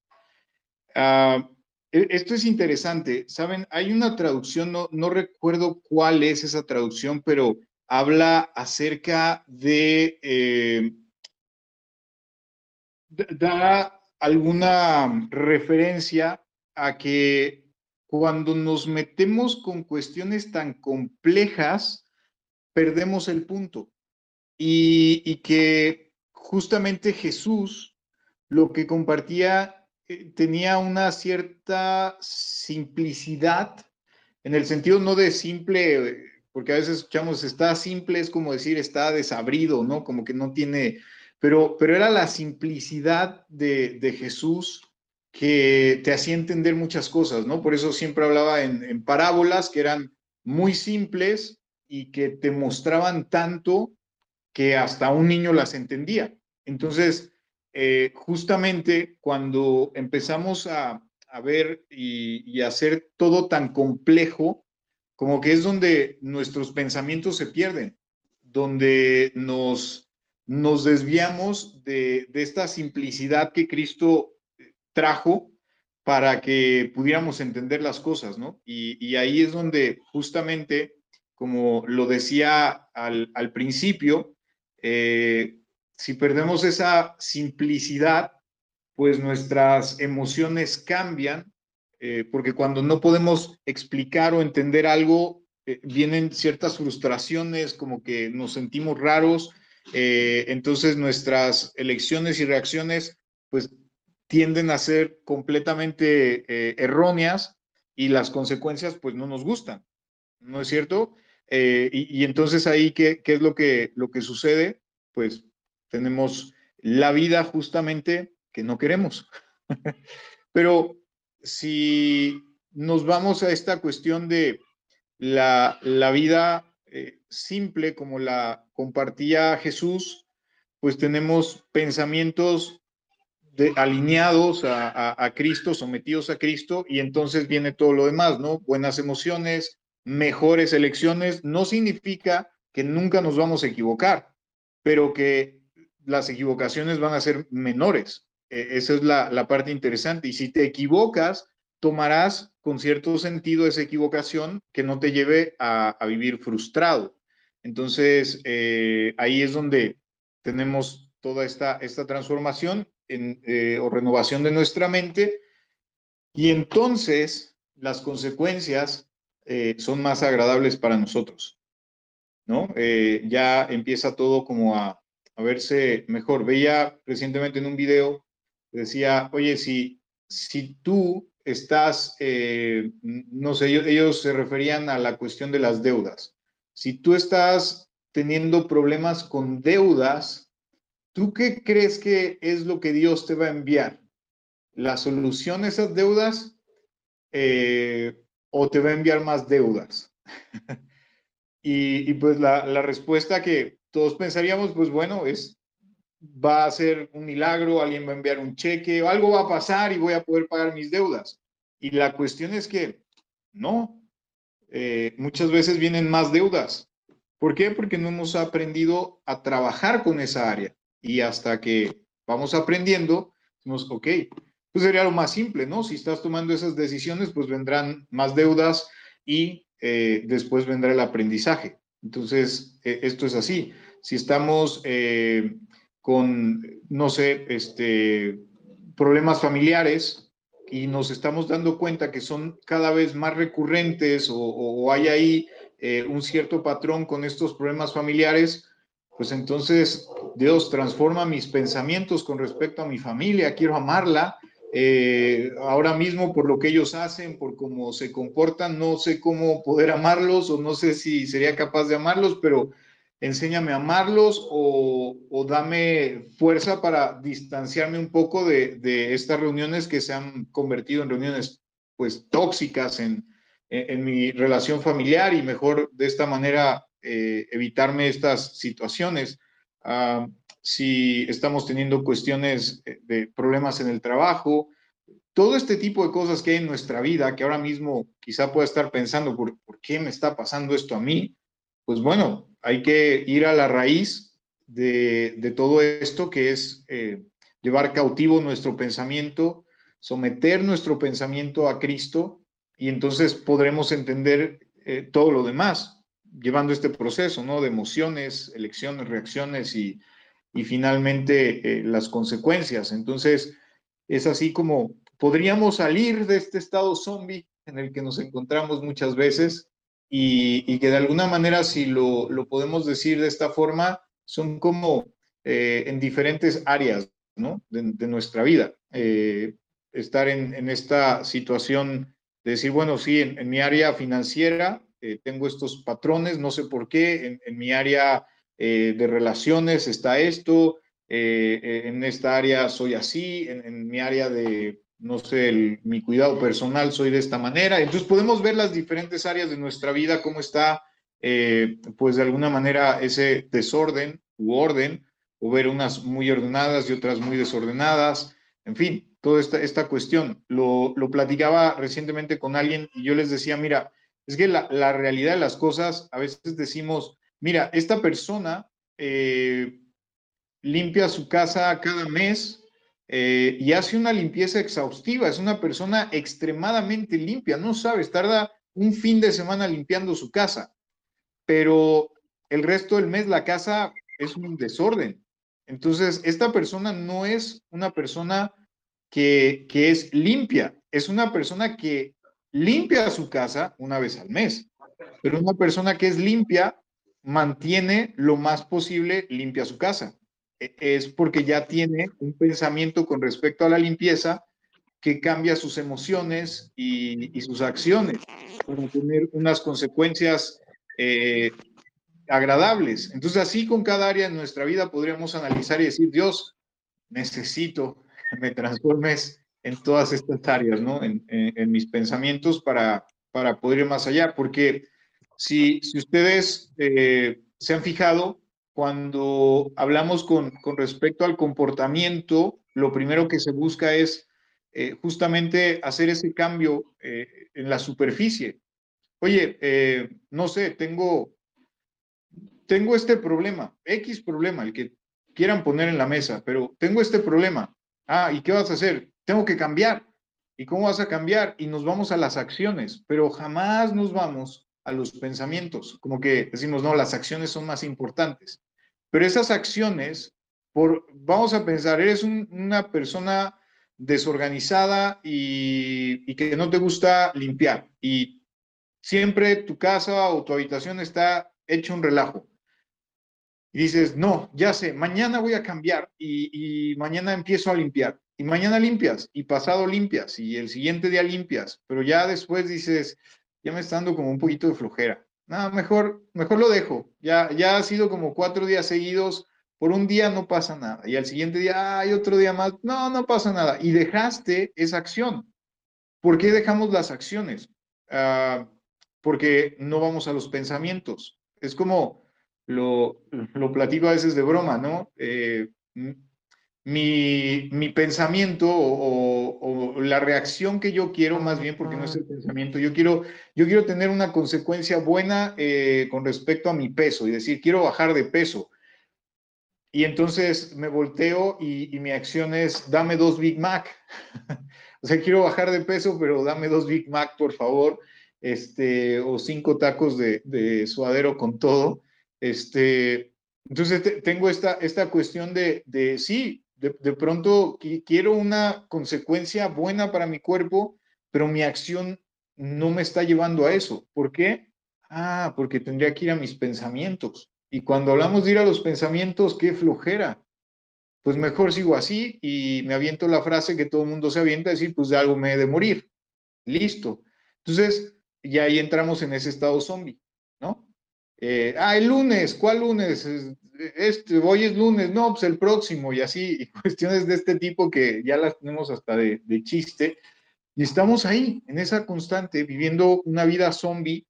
Speaker 1: Ah, e, esto es interesante. Saben, hay una traducción, no recuerdo cuál es esa traducción, pero habla acerca de, eh, da alguna referencia a que cuando nos metemos con cuestiones tan complejas, perdemos el punto. Y, que justamente Jesús lo que compartía eh, tenía una cierta simplicidad, en el sentido no de simple, porque a veces escuchamos está simple, es como decir está desabrido, ¿no? Como que no tiene, pero, pero era la simplicidad de, de Jesús que te hacía entender muchas cosas, ¿no? Por eso siempre hablaba en, en parábolas que eran muy simples, y que te mostraban tanto que hasta un niño las entendía. Entonces, eh, justamente cuando empezamos a, ver y, y, hacer todo tan complejo, como que es donde nuestros pensamientos se pierden, donde nos, nos desviamos de, de esta simplicidad que Cristo trajo para que pudiéramos entender las cosas, ¿no? Y, y ahí es donde justamente como lo decía al, principio, eh, si perdemos esa simplicidad, pues nuestras emociones cambian, eh, porque cuando no podemos explicar o entender algo, eh, vienen ciertas frustraciones, como que nos sentimos raros, entonces nuestras elecciones y reacciones, pues tienden a ser completamente erróneas y las consecuencias, pues no nos gustan, ¿no es cierto? Eh, y, entonces ahí, ¿qué, ¿qué, es lo que, lo que sucede? Pues tenemos la vida justamente que no queremos. Pero si nos vamos a esta cuestión de la, vida eh, simple como la compartía Jesús, pues tenemos pensamientos alineados a, Cristo, sometidos a Cristo, y entonces viene todo lo demás, ¿no? Buenas emociones, mejores elecciones, no significa que nunca nos vamos a equivocar, pero que las equivocaciones van a ser menores. E, esa es la, parte interesante. Y si te equivocas, tomarás con cierto sentido esa equivocación que no te lleve a, vivir frustrado. Entonces, eh, ahí es donde tenemos toda esta, esta transformación eh, o renovación de nuestra mente. Y entonces, las consecuencias eh, son más agradables para nosotros, ¿no? Ya empieza todo como a, verse mejor. Veía recientemente en un video, decía, oye, si, si tú estás, eh, no sé, ellos, ellos se referían a la cuestión de las deudas. Si tú estás teniendo problemas con deudas, ¿tú qué crees que es lo que Dios te va a enviar? ¿La solución a esas deudas? Eh, o te va a enviar más deudas? y, pues la, respuesta que todos pensaríamos, pues bueno, es, va a ser un milagro, alguien va a enviar un cheque, algo va a pasar y voy a poder pagar mis deudas. Y la cuestión es que no, eh, muchas veces vienen más deudas. ¿Por qué? Porque no hemos aprendido a trabajar con esa área. Y hasta que vamos aprendiendo, decimos, ok, pues sería lo más simple, ¿no? Si estás tomando esas decisiones, pues vendrán más deudas y eh, después vendrá el aprendizaje. Entonces, eh, esto es así. Si estamos eh, con, no sé, este, problemas familiares y nos estamos dando cuenta que son cada vez más recurrentes o, hay ahí un cierto patrón con estos problemas familiares, pues entonces Dios transforma mis pensamientos con respecto a mi familia, quiero amarla, eh, ahora mismo por lo que ellos hacen, por cómo se comportan, no sé cómo poder amarlos o no sé si sería capaz de amarlos, pero enséñame a amarlos o, dame fuerza para distanciarme un poco de, estas reuniones que se han convertido en reuniones pues tóxicas en, en, mi relación familiar y mejor de esta manera eh, evitarme estas situaciones. Ah, si estamos teniendo cuestiones eh, de problemas en el trabajo, todo este tipo de cosas que hay en nuestra vida, que ahora mismo quizá pueda estar pensando, ¿por, qué me está pasando esto a mí? Pues bueno, hay que ir a la raíz de, todo esto, que es eh, llevar cautivo nuestro pensamiento, someter nuestro pensamiento a Cristo, y entonces podremos entender eh, todo lo demás, llevando este proceso, ¿no? De emociones, elecciones, reacciones y, finalmente eh, las consecuencias. Entonces, es así como podríamos salir de este estado zombie en el que nos encontramos muchas veces y, que de alguna manera, si lo, podemos decir de esta forma, son como eh, en diferentes áreas ¿no? de, nuestra vida. Eh, estar en, esta situación de decir, bueno, sí, en, mi área financiera tengo estos patrones, no sé por qué, en mi área eh, de relaciones está esto, eh, eh, en esta área soy así, en, mi área de, no sé, mi cuidado personal soy de esta manera. Entonces podemos ver las diferentes áreas de nuestra vida, cómo está, pues de alguna manera ese desorden u orden, o ver unas muy ordenadas y otras muy desordenadas, en fin, toda esta, esta cuestión. Lo, lo platicaba recientemente con alguien y yo les decía, mira, es que la, la realidad de las cosas, a veces decimos, mira, esta persona eh, limpia su casa cada mes eh, y hace una limpieza exhaustiva, es una persona extremadamente limpia, no sabes, tarda un fin de semana limpiando su casa, pero el resto del mes la casa es un desorden. Entonces, esta persona no es una persona que, que es limpia, es una persona que limpia su casa una vez al mes, pero una persona que es limpia mantiene lo más posible limpia su casa. E, es porque ya tiene un pensamiento con respecto a la limpieza que cambia sus emociones y, sus acciones para tener unas consecuencias eh, agradables. Entonces, así con cada área de nuestra vida podríamos analizar y decir, Dios, necesito que me transformes en todas estas áreas, ¿no? En, mis pensamientos para, para poder ir más allá, porque si, ustedes eh, se han fijado, cuando hablamos con, respecto al comportamiento, lo primero que se busca es eh, justamente hacer ese cambio eh, en la superficie. Oye, no sé, tengo, tengo este problema, X problema, el que quieran poner en la mesa, pero tengo este problema. Ah, ¿y qué vas a hacer? Tengo que cambiar. ¿Y cómo vas a cambiar? Y nos vamos a las acciones, pero jamás nos vamos a los pensamientos, como que decimos, no, las acciones son más importantes. Pero esas acciones, por, vamos a pensar, eres una persona desorganizada y, que no te gusta limpiar y siempre tu casa o tu habitación está hecho un relajo. Y dices, no, ya sé, mañana voy a cambiar y, mañana empiezo a limpiar. Y mañana limpias y pasado limpias y el siguiente día limpias, pero ya después dices, ya me está dando como un poquito de flojera. No, mejor, mejor lo dejo. Ya, ya ha sido como cuatro días seguidos. Por un día no pasa nada. Y al siguiente día, hay otro día más. No, no pasa nada. Y dejaste esa acción. ¿Por qué dejamos las acciones? Ah, porque no vamos a los pensamientos. Es como lo, lo platico a veces de broma, ¿no? Eh, mi, pensamiento o, la reacción que yo quiero, más bien porque no es el pensamiento, yo quiero, yo quiero tener una consecuencia buena eh, con respecto a mi peso y decir, quiero bajar de peso. y entonces me volteo y, mi acción es, dame dos Big Mac. o sea, quiero bajar de peso, pero dame dos Big Mac, por favor. Este, o cinco tacos de, de suadero con todo. Este, entonces tengo esta, esta cuestión de, de sí, de, de, pronto quiero una consecuencia buena para mi cuerpo, pero mi acción no me está llevando a eso. ¿Por qué? Ah, porque tendría que ir a mis pensamientos. Y cuando hablamos de ir a los pensamientos, qué flojera. Pues mejor sigo así y me aviento la frase que todo el mundo se avienta, decir, pues de algo me he de morir. Listo. Entonces, ya ahí entramos en ese estado zombie, ¿no? Eh, ah, el lunes, ¿cuál lunes? Este, hoy es lunes, no, pues el próximo, y así, y cuestiones de este tipo que ya las tenemos hasta de, de chiste. Y estamos ahí, en esa constante, viviendo una vida zombie,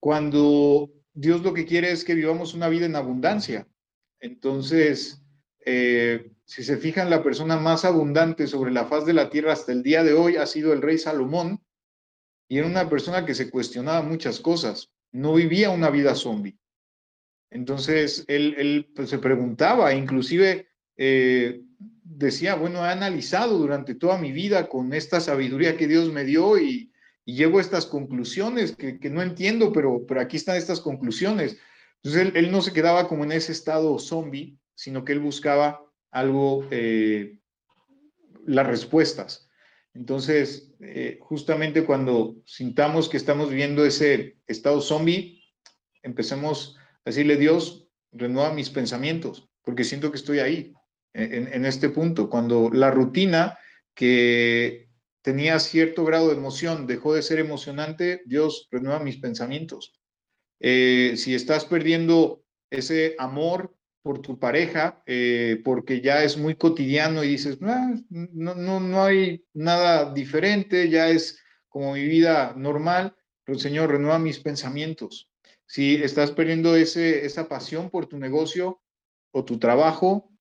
Speaker 1: cuando Dios lo que quiere es que vivamos una vida en abundancia. Entonces, eh, si se fijan, la persona más abundante sobre la faz de la tierra hasta el día de hoy ha sido el rey Salomón, y era una persona que se cuestionaba muchas cosas, no vivía una vida zombie. Entonces, él, pues, se preguntaba, inclusive eh, decía, bueno, he analizado durante toda mi vida con esta sabiduría que Dios me dio y, y a estas conclusiones que, no entiendo, pero, pero aquí están estas conclusiones. Entonces él, no se quedaba como en ese estado zombie, sino que él buscaba algo, eh, las respuestas. Entonces, eh, justamente cuando sintamos que estamos viviendo ese estado zombie, empecemos decirle, Dios, renueva mis pensamientos, porque siento que estoy ahí, en, este punto, cuando la rutina que tenía cierto grado de emoción, dejó de ser emocionante, Dios renueva mis pensamientos. Eh, si estás perdiendo ese amor por tu pareja, eh, porque ya es muy cotidiano y dices, ah, no, no, no hay nada diferente, ya es como mi vida normal, Señor, renueva mis pensamientos. Si estás perdiendo ese, esa pasión por tu negocio o tu trabajo,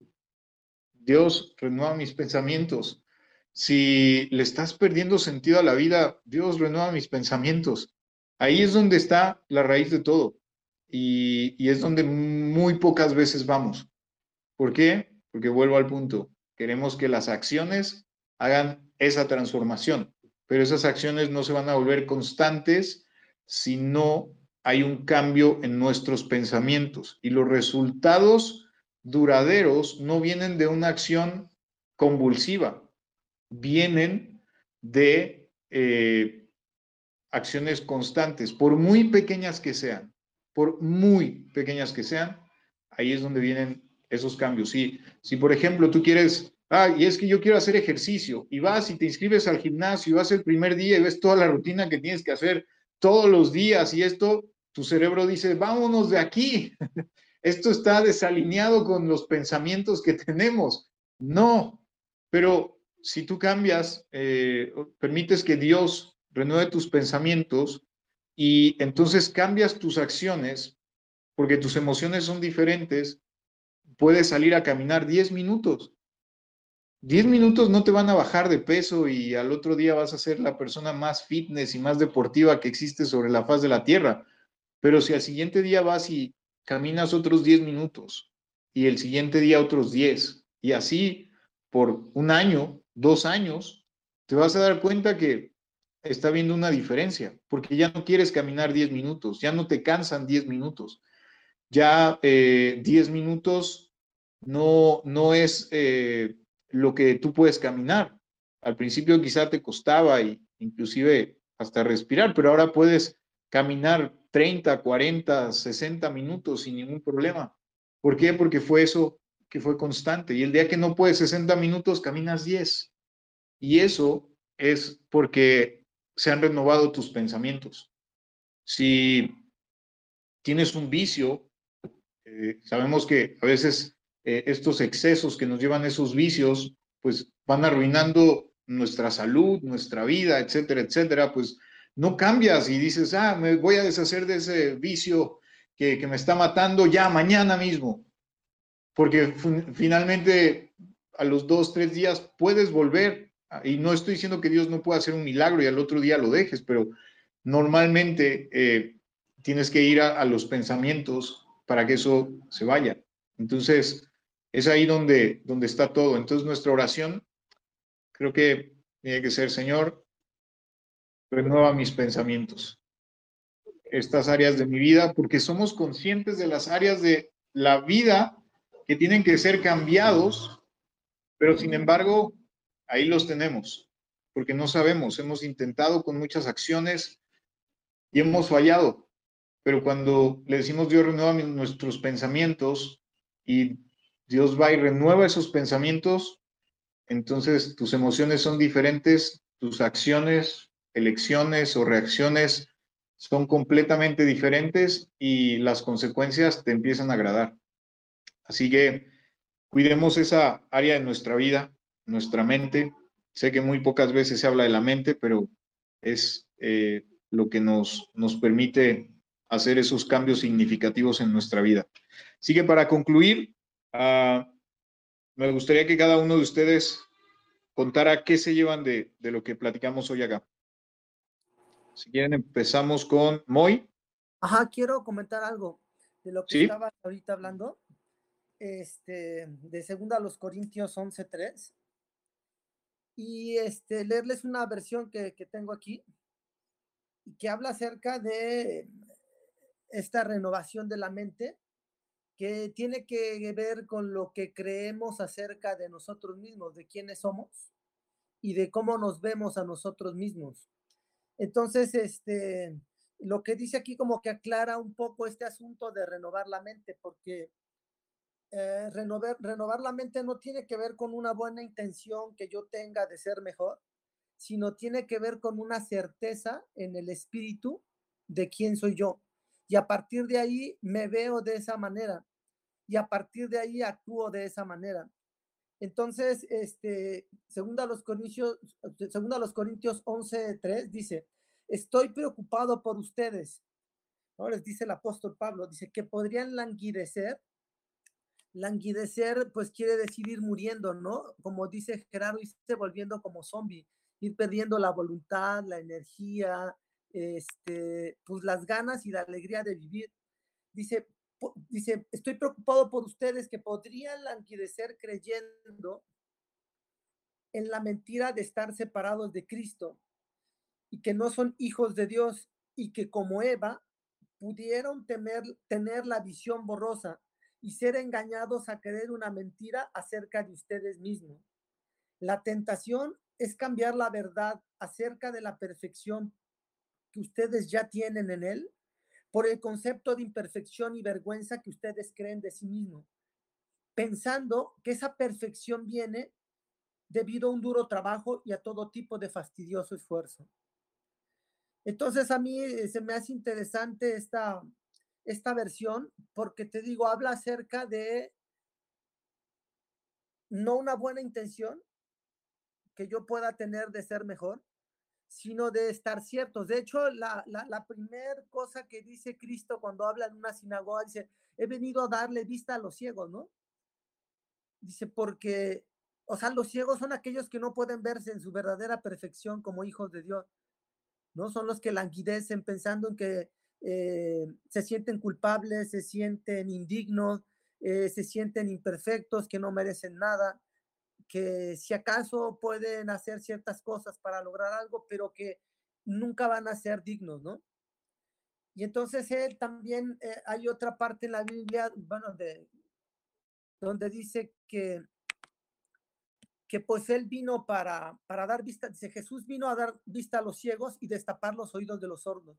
Speaker 1: Dios, renueva mis pensamientos. Si le estás perdiendo sentido a la vida, Dios renueva mis pensamientos. Ahí es donde está la raíz de todo. Y, es donde muy pocas veces vamos. ¿Por qué? Porque vuelvo al punto. Queremos que las acciones hagan esa transformación, pero esas acciones no se van a volver constantes si no hay un cambio en nuestros pensamientos. Y los resultados duraderos no vienen de una acción convulsiva, vienen de eh, acciones constantes, por muy pequeñas que sean, por muy pequeñas que sean, ahí es donde vienen esos cambios. Si, si por ejemplo tú quieres, ah, y es que yo quiero hacer ejercicio, y vas y te inscribes al gimnasio, y vas el primer día y ves toda la rutina que tienes que hacer todos los días, y esto, tu cerebro dice, vámonos de aquí. Esto está desalineado con los pensamientos que tenemos. No, pero si tú cambias, eh, permites que Dios renueve tus pensamientos y entonces cambias tus acciones, porque tus emociones son diferentes, puedes salir a caminar 10 minutos. 10 minutos no te van a bajar de peso y al otro día vas a ser la persona más fitness y más deportiva que existe sobre la faz de la tierra. Pero si al siguiente día vas y caminas otros 10 minutos y el siguiente día otros 10 y así por un año, dos años, te vas a dar cuenta que está viendo una diferencia, porque ya no quieres caminar 10 minutos, ya no te cansan 10 minutos, ya eh, 10 minutos no, no es eh, lo que tú puedes caminar. Al principio quizá te costaba y inclusive hasta respirar, pero ahora puedes caminar 30, 40, 60 minutos sin ningún problema. ¿Por qué? Porque fue eso que fue constante. Y el día que no puedes 60 minutos, caminas 10. Y eso es porque se han renovado tus pensamientos. Si tienes un vicio, eh, sabemos que a veces eh, estos excesos que nos llevan a esos vicios, pues van arruinando nuestra salud, nuestra vida, etcétera, etcétera, pues no cambias y dices, ah, me voy a deshacer de ese vicio que, que me está matando ya mañana mismo porque finalmente a los dos, tres días puedes volver. Y no estoy diciendo que Dios no pueda hacer un milagro y al otro día lo dejes, pero normalmente eh, tienes que ir a, los pensamientos para que eso se vaya. Entonces, es ahí donde, donde está todo. Entonces nuestra oración creo que tiene que ser, Señor, renueva mis pensamientos, estas áreas de mi vida, porque somos conscientes de las áreas de la vida que tienen que ser cambiados, pero sin embargo, ahí los tenemos, porque no sabemos, hemos intentado con muchas acciones y hemos fallado, pero cuando le decimos Dios renueva nuestros pensamientos y Dios va y renueva esos pensamientos, entonces tus emociones son diferentes, tus acciones, elecciones o reacciones son completamente diferentes y las consecuencias te empiezan a agradar. Así que cuidemos esa área de nuestra vida, nuestra mente. Sé que muy pocas veces se habla de la mente, pero es eh, lo que nos, nos permite hacer esos cambios significativos en nuestra vida. Así que para concluir, ah, me gustaría que cada uno de ustedes contara qué se llevan de, de lo que platicamos hoy acá. Si quieren, empezamos con Moy.
Speaker 6: Ajá, quiero comentar algo de lo que estaba ahorita hablando. Este, de segunda a los Corintios 11.3. Y este, leerles una versión que, que tengo aquí, que habla acerca de esta renovación de la mente, que tiene que ver con lo que creemos acerca de nosotros mismos, de quiénes somos y de cómo nos vemos a nosotros mismos. Entonces, este, lo que dice aquí como que aclara un poco este asunto de renovar la mente, porque eh, renovar, renovar la mente no tiene que ver con una buena intención que yo tenga de ser mejor, sino tiene que ver con una certeza en el espíritu de quién soy yo. Y a partir de ahí me veo de esa manera. Y a partir de ahí actúo de esa manera. Entonces, este, segunda los Corintios, segunda los Corintios 11:3 dice, estoy preocupado por ustedes. ¿No? Les dice el apóstol Pablo, dice que podrían languidecer. Languidecer, pues quiere decir ir muriendo, ¿no? Como dice Gerardo, irse volviendo como zombie, ir perdiendo la voluntad, la energía, este, pues las ganas y la alegría de vivir. Dice, dice, estoy preocupado por ustedes que podrían languidecer creyendo en la mentira de estar separados de Cristo y que no son hijos de Dios y que como Eva pudieron temer, tener la visión borrosa y ser engañados a creer una mentira acerca de ustedes mismos. La tentación es cambiar la verdad acerca de la perfección que ustedes ya tienen en Él por el concepto de imperfección y vergüenza que ustedes creen de sí mismos, pensando que esa perfección viene debido a un duro trabajo y a todo tipo de fastidioso esfuerzo. Entonces a mí eh, se me hace interesante esta, esta versión porque te digo, habla acerca de no una buena intención que yo pueda tener de ser mejor, sino de estar ciertos. De hecho, la, la, primera cosa que dice Cristo cuando habla en una sinagoga, dice, he venido a darle vista a los ciegos, ¿no? Dice, porque, o sea, los ciegos son aquellos que no pueden verse en su verdadera perfección como hijos de Dios, ¿no? Son los que languidecen pensando en que eh, se sienten culpables, se sienten indignos, eh, se sienten imperfectos, que no merecen nada que si acaso pueden hacer ciertas cosas para lograr algo, pero que nunca van a ser dignos, ¿no? Y entonces él también, eh, hay otra parte en la Biblia, bueno, de, donde dice que, que pues él vino para, para dar vista, dice Jesús vino a dar vista a los ciegos y destapar los oídos de los sordos.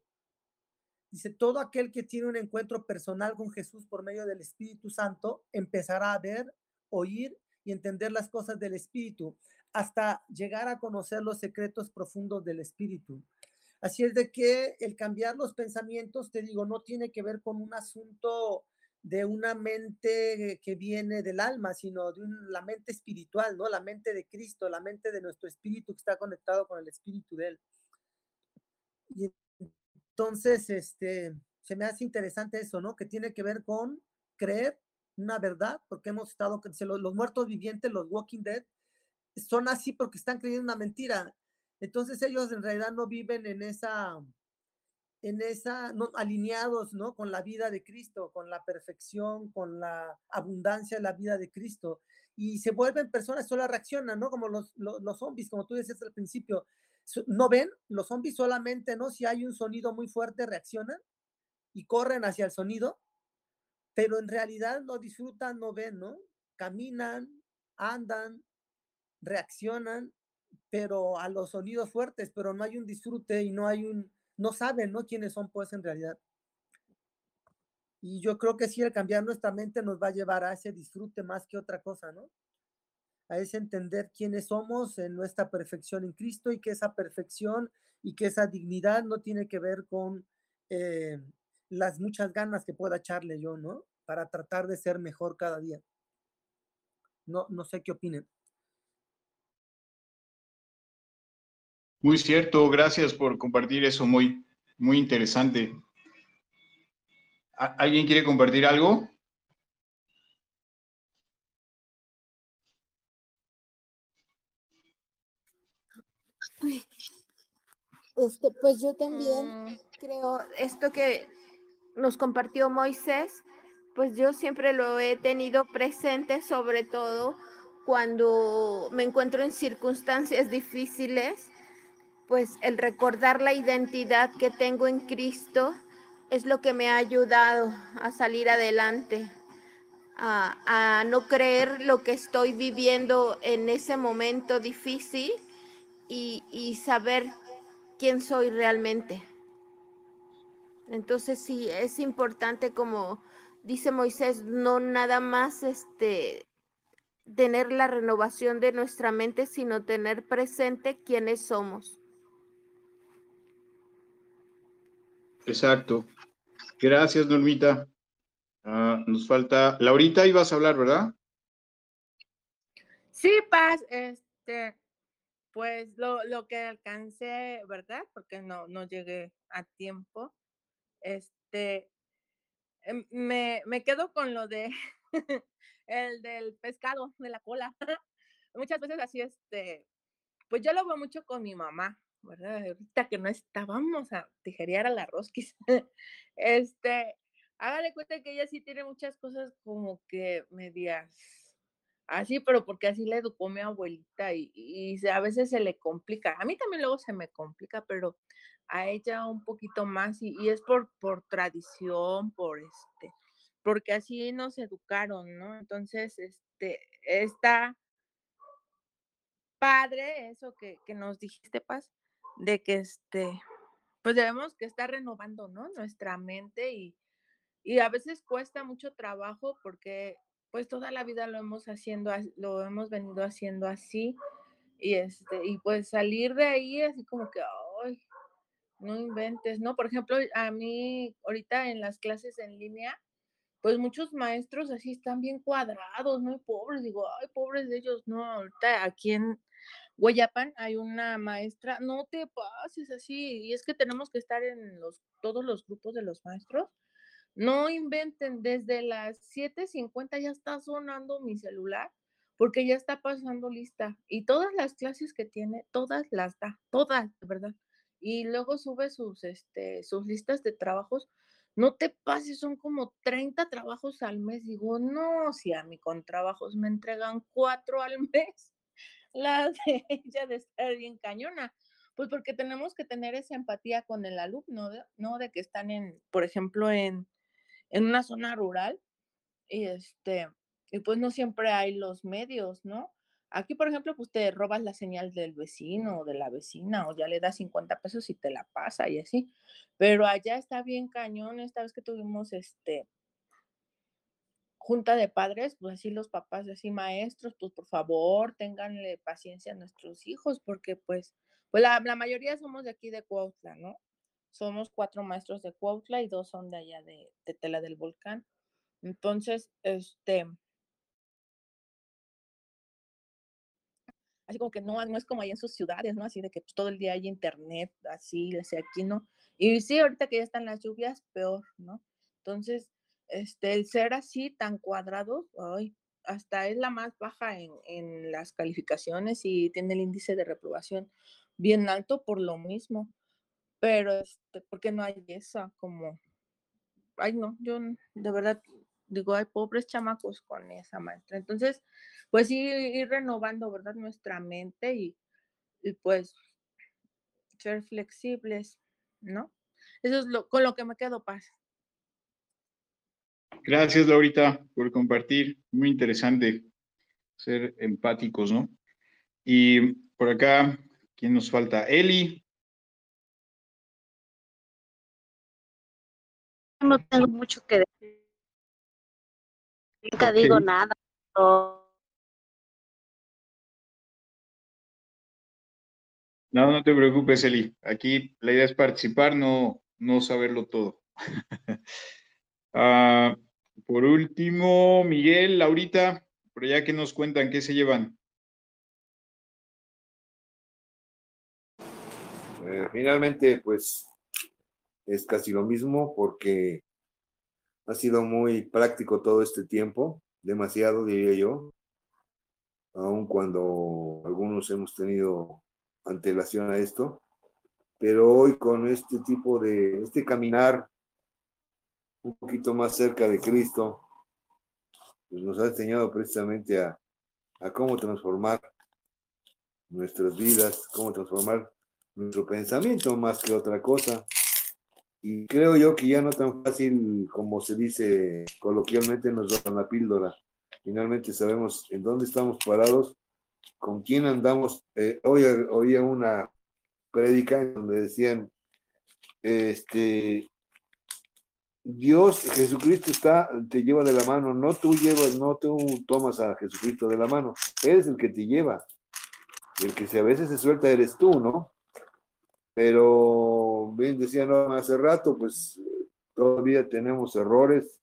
Speaker 6: Dice, todo aquel que tiene un encuentro personal con Jesús por medio del Espíritu Santo empezará a ver, oír y entender las cosas del Espíritu, hasta llegar a conocer los secretos profundos del Espíritu. Así es de que el cambiar los pensamientos, te digo, no tiene que ver con un asunto de una mente que viene del alma, sino de la mente espiritual, ¿no? La mente de Cristo, la mente de nuestro espíritu que está conectado con el espíritu de Él. Y entonces, este, se me hace interesante eso, ¿no? Que tiene que ver con creer una verdad, porque hemos estado, los, muertos vivientes, los Walking Dead, son así porque están creyendo una mentira. Entonces ellos en realidad no viven en esa, en esa, no, alineados, ¿no? Con la vida de Cristo, con la perfección, con la abundancia de la vida de Cristo. Y se vuelven personas, solo reaccionan, ¿no? Como los, los, los zombies, como tú decías al principio. No ven, los zombies solamente, ¿no? Si hay un sonido muy fuerte, reaccionan y corren hacia el sonido, pero en realidad no disfrutan, no ven, ¿no? Caminan, andan, reaccionan, pero a los sonidos fuertes, pero no hay un disfrute y no hay un, no saben, ¿no? Quiénes son, pues, en realidad. Y yo creo que sí, el cambiar nuestra mente nos va a llevar a ese disfrute más que otra cosa, ¿no? A ese entender quiénes somos en nuestra perfección en Cristo y que esa perfección y que esa dignidad no tiene que ver con eh, las muchas ganas que pueda echarle yo, ¿no? Para tratar de ser mejor cada día. No, no sé qué opinen.
Speaker 1: Muy cierto, gracias por compartir eso, muy, muy interesante. ¿Alguien quiere compartir algo?
Speaker 3: Este, pues yo también mm. creo esto que nos compartió Moisés, pues yo siempre lo he tenido presente, sobre todo cuando me encuentro en circunstancias difíciles pues el recordar la identidad que tengo en Cristo es lo que me ha ayudado a salir adelante, a, no creer lo que estoy viviendo en ese momento difícil y, saber quién soy realmente. Entonces sí, es importante como dice Moisés, no nada más este tener la renovación de nuestra mente, sino tener presente quiénes somos.
Speaker 1: Exacto. Gracias, Normita. Ah, nos falta. Laurita, ibas a hablar, ¿verdad?
Speaker 4: Sí, Paz, este, pues lo, lo que alcancé, ¿verdad? Porque no, no llegué a tiempo. Este, me, me quedo con lo de el del pescado, de la cola. Muchas veces así, este, pues yo lo veo mucho con mi mamá, ¿verdad? Ahorita que no estábamos a tijerear a la rosquis, este, hágale cuenta que ella sí tiene muchas cosas como que medias así, pero porque así le educó mi abuelita y, y, a veces se le complica. A mí también luego se me complica, pero a ella un poquito más y, es por, por tradición, por este, porque así nos educaron, ¿no? Entonces, este, está padre eso que, que nos dijiste, Paz, de que este, pues debemos que estar renovando, ¿no? Nuestra mente y, y a veces cuesta mucho trabajo porque pues toda la vida lo hemos haciendo, lo hemos venido haciendo así y este, y pues salir de ahí así como que, ay, no inventes, ¿no? Por ejemplo, a mí ahorita en las clases en línea, pues muchos maestros así están bien cuadrados, muy pobres, digo, ay, pobres de ellos, no, ahorita aquí en, Guayapan hay una maestra, no te pases así, y es que tenemos que estar en los, todos los grupos de los maestros. No inventen, desde las 7.50 ya está sonando mi celular porque ya está pasando lista y todas las clases que tiene, todas las da, todas, verdad. Y luego sube sus, este, sus listas de trabajos. No te pases, son como 30 trabajos al mes. Digo, no, si a mí con trabajos me entregan cuatro al mes la de ella de estar bien cañona. Pues porque tenemos que tener esa empatía con el alumno, ¿no? De que están en, por ejemplo, en, en una zona rural y este, y pues no siempre hay los medios, ¿no? Aquí, por ejemplo, pues te robas la señal del vecino o de la vecina o ya le das 50 pesos y te la pasa y así. Pero allá está bien cañón. Esta vez que tuvimos este junta de padres, pues así los papás, así maestros, pues por favor, ténganle paciencia a nuestros hijos, porque pues, pues la, mayoría somos de aquí de Cuautla, ¿no? Somos cuatro maestros de Cuautla y dos son de allá de, de Tela del Volcán. Entonces, este, así como que no, no es como ahí en sus ciudades, ¿no? Así de que pues, todo el día hay internet, así, así aquí, ¿no? Y sí, ahorita que ya están las lluvias, peor, ¿no? Entonces, este, el ser así tan cuadrado, hasta es la más baja en, las calificaciones y tiene el índice de reprobación bien alto por lo mismo. pero este, porque no hay esa como, ay no, yo de verdad digo, hay pobres chamacos con esa maestra. Entonces, pues sí, ir renovando, ¿verdad? Nuestra mente y, y pues ser flexibles, ¿no? Eso es lo, con lo que me quedo paz.
Speaker 1: Gracias, Laurita, por compartir. Muy interesante ser empáticos, ¿no? Y por acá, ¿quién nos falta? Eli.
Speaker 7: no tengo mucho que decir. Nunca digo nada.
Speaker 1: No, no te preocupes, Eli. Aquí la idea es participar, no, no saberlo todo. Ah, por último, Miguel, Laurita, por allá que nos cuentan, ¿qué se llevan?
Speaker 2: Eh, finalmente, pues es casi lo mismo porque ha sido muy práctico todo este tiempo, demasiado diría yo, aun cuando algunos hemos tenido antelación a esto, pero hoy con este tipo de, este caminar un poquito más cerca de Cristo, pues nos ha enseñado precisamente a, a cómo transformar nuestras vidas, cómo transformar nuestro pensamiento más que otra cosa. Y creo yo que ya no tan fácil como se dice coloquialmente nos dan la píldora. Finalmente sabemos en dónde estamos parados, con quién andamos. Eh, hoy oía una prédica en donde decían, este, Dios, Jesucristo está, te lleva de la mano, no tú llevas, no tú tomas a Jesucristo de la mano, Él es el que te lleva. El que se, a veces se suelta eres tú, ¿no? Pero bien decía no hace rato, pues todavía tenemos errores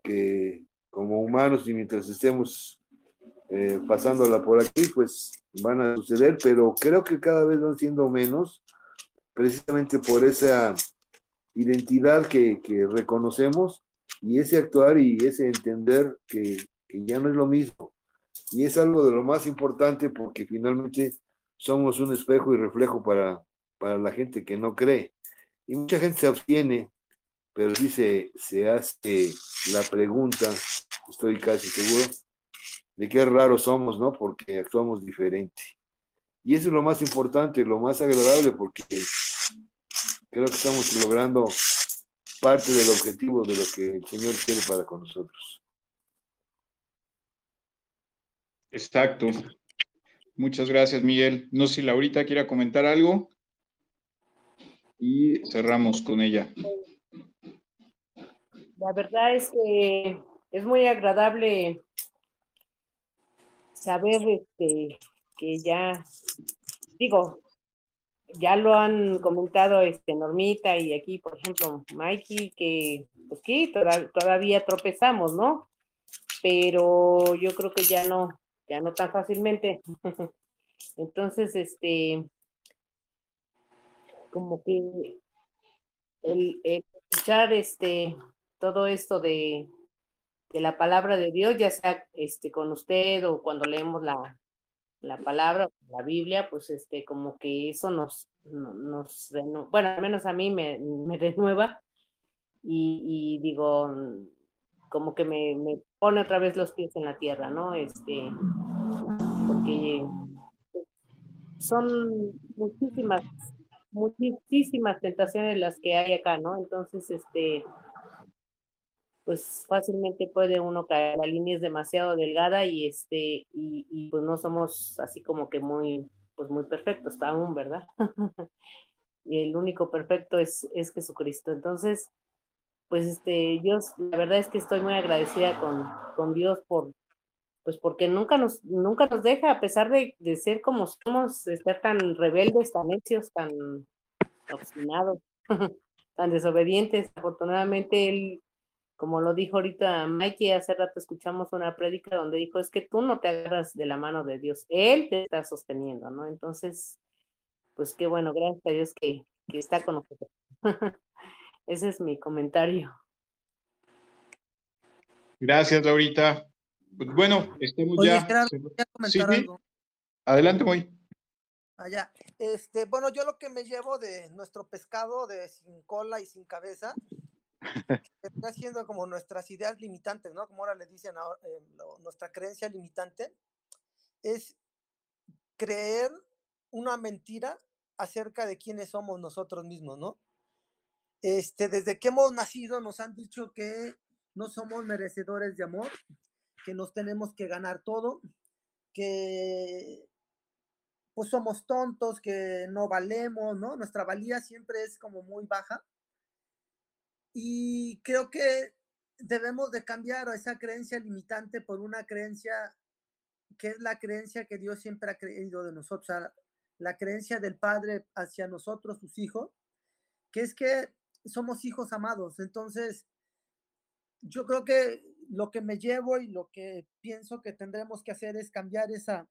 Speaker 2: que como humanos y mientras estemos eh, pasándola por aquí, pues van a suceder, pero creo que cada vez van siendo menos, precisamente por esa identidad que, que reconocemos y ese actuar y ese entender que, que ya no es lo mismo. Y es algo de lo más importante porque finalmente somos un espejo y reflejo para, para la gente que no cree. Y mucha gente se abstiene, pero se, se hace la pregunta, estoy casi seguro, de qué raros somos, ¿no? Porque actuamos diferente. Y eso es lo más importante, lo más agradable, porque creo que estamos logrando parte del objetivo de lo que el Señor quiere para con nosotros.
Speaker 1: Exacto. Muchas gracias, Miguel. No sé si Laurita quiera comentar algo. Y cerramos con ella.
Speaker 5: La verdad es que es muy agradable saber este, que ya, digo, ya lo han comentado este Normita y aquí, por ejemplo, Mikey, que pues sí, toda- todavía tropezamos, ¿no? Pero yo creo que ya no, ya no tan fácilmente. Entonces, este, como que el, escuchar este todo esto de, de la palabra de Dios, ya sea este con usted o cuando leemos la, la palabra, la Biblia, pues este, como que eso nos, no- nos bueno, al menos a mí me, me renueva y, y digo, como que me, me pone otra vez los pies en la tierra, ¿no? Este, porque son muchísimas, muchísimas tentaciones las que hay acá, ¿no? Entonces, este, pues fácilmente puede uno caer, la línea es demasiado delgada y este, y, pues no somos así como que muy, pues muy perfectos aún, ¿verdad? y el único perfecto es, es Jesucristo. Entonces, pues este, yo la verdad es que estoy muy agradecida con, con Dios por, pues porque nunca nos, nunca nos deja, a pesar de, de ser como somos, de ser tan rebeldes, tan necios, tan obstinados, tan desobedientes. Afortunadamente, Él, como lo dijo ahorita Mikey, hace rato escuchamos una prédica donde dijo, es que tú no te agarras de la mano de Dios, Él te está sosteniendo, ¿no? Entonces, pues qué bueno, gracias a Dios que, que está con nosotros. Ese es mi comentario.
Speaker 1: Gracias, Laurita. Pues bueno, estamos
Speaker 6: Oye,
Speaker 1: ya.
Speaker 6: Gerardo,
Speaker 1: Sí,
Speaker 6: comentar
Speaker 1: sí.
Speaker 6: algo.
Speaker 1: Adelante, muy.
Speaker 6: Allá. Este, bueno, yo lo que me llevo de nuestro pescado de sin cola y sin cabeza, está haciendo como nuestras ideas limitantes, ¿no? Como ahora le dicen ahora, eh, lo- nuestra creencia limitante, es creer una mentira acerca de quiénes somos nosotros mismos, ¿no? Este, desde que hemos nacido nos han dicho que no somos merecedores de amor, que nos tenemos que ganar todo, que pues somos tontos, que no valemos, ¿no? Nuestra valía siempre es como muy baja. Y creo que debemos de cambiar esa creencia limitante por una creencia que es la creencia que Dios siempre ha creído de nosotros, o sea, la creencia del Padre hacia nosotros, sus hijos, que es que somos hijos amados. Entonces, yo creo que lo que me llevo y lo que pienso que tendremos que hacer es cambiar esa,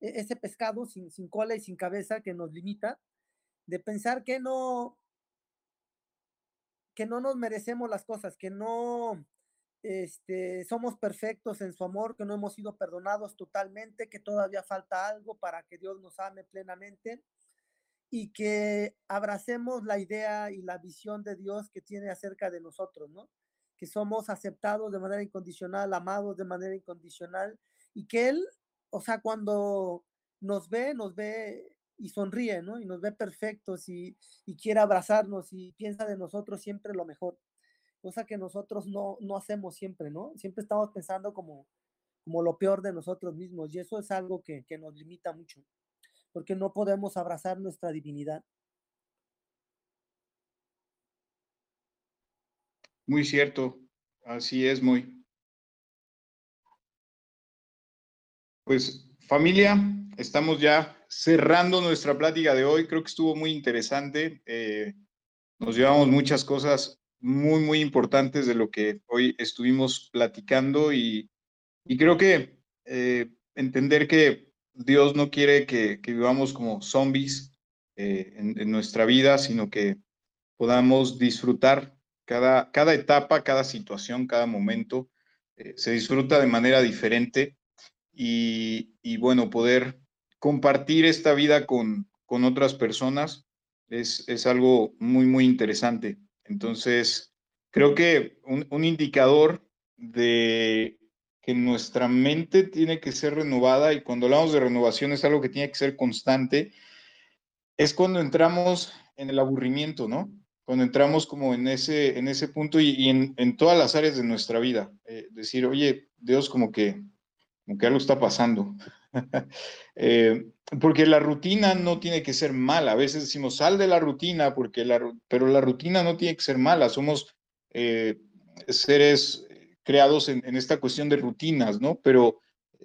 Speaker 6: e- ese pescado sin, cola y sin cabeza que nos limita, de pensar que no, que no nos merecemos las cosas, que no este, somos perfectos en su amor, que no hemos sido perdonados totalmente, que todavía falta algo para que Dios nos ame plenamente y que abracemos la idea y la visión de Dios que tiene acerca de nosotros, ¿no? Que somos aceptados de manera incondicional, amados de manera incondicional y que Él, o sea, cuando nos ve, nos ve y sonríe, ¿no? Y nos ve perfectos y, y quiere abrazarnos y piensa de nosotros siempre lo mejor, cosa que nosotros no, no hacemos siempre, ¿no? Siempre estamos pensando como, como lo peor de nosotros mismos y eso es algo que, que nos limita mucho, porque no podemos abrazar nuestra divinidad.
Speaker 1: Muy cierto, así es, muy. Pues familia, estamos ya cerrando nuestra plática de hoy. Creo que estuvo muy interesante. eh, nos llevamos muchas cosas muy, muy importantes de lo que hoy estuvimos platicando y, y creo que eh, entender que Dios no quiere que, vivamos como zombies eh, en nuestra vida, sino que podamos disfrutar cada, cada etapa, cada situación, cada momento. eh, se disfruta de manera diferente y, bueno, poder compartir esta vida con, con otras personas es, es algo muy, muy interesante. Entonces, creo que un, un indicador de que nuestra mente tiene que ser renovada y cuando hablamos de renovación es algo que tiene que ser constante, es cuando entramos en el aburrimiento, ¿no? Cuando entramos como en ese, en ese punto y, en, todas las áreas de nuestra vida. Eh, decir, oye, Dios como que, como que algo está pasando. Eh, porque la rutina no tiene que ser mala. A veces decimos, sal de la rutina, porque la, pero la rutina no tiene que ser mala. Somos eh, seres creados en, en esta cuestión de rutinas, ¿no? Pero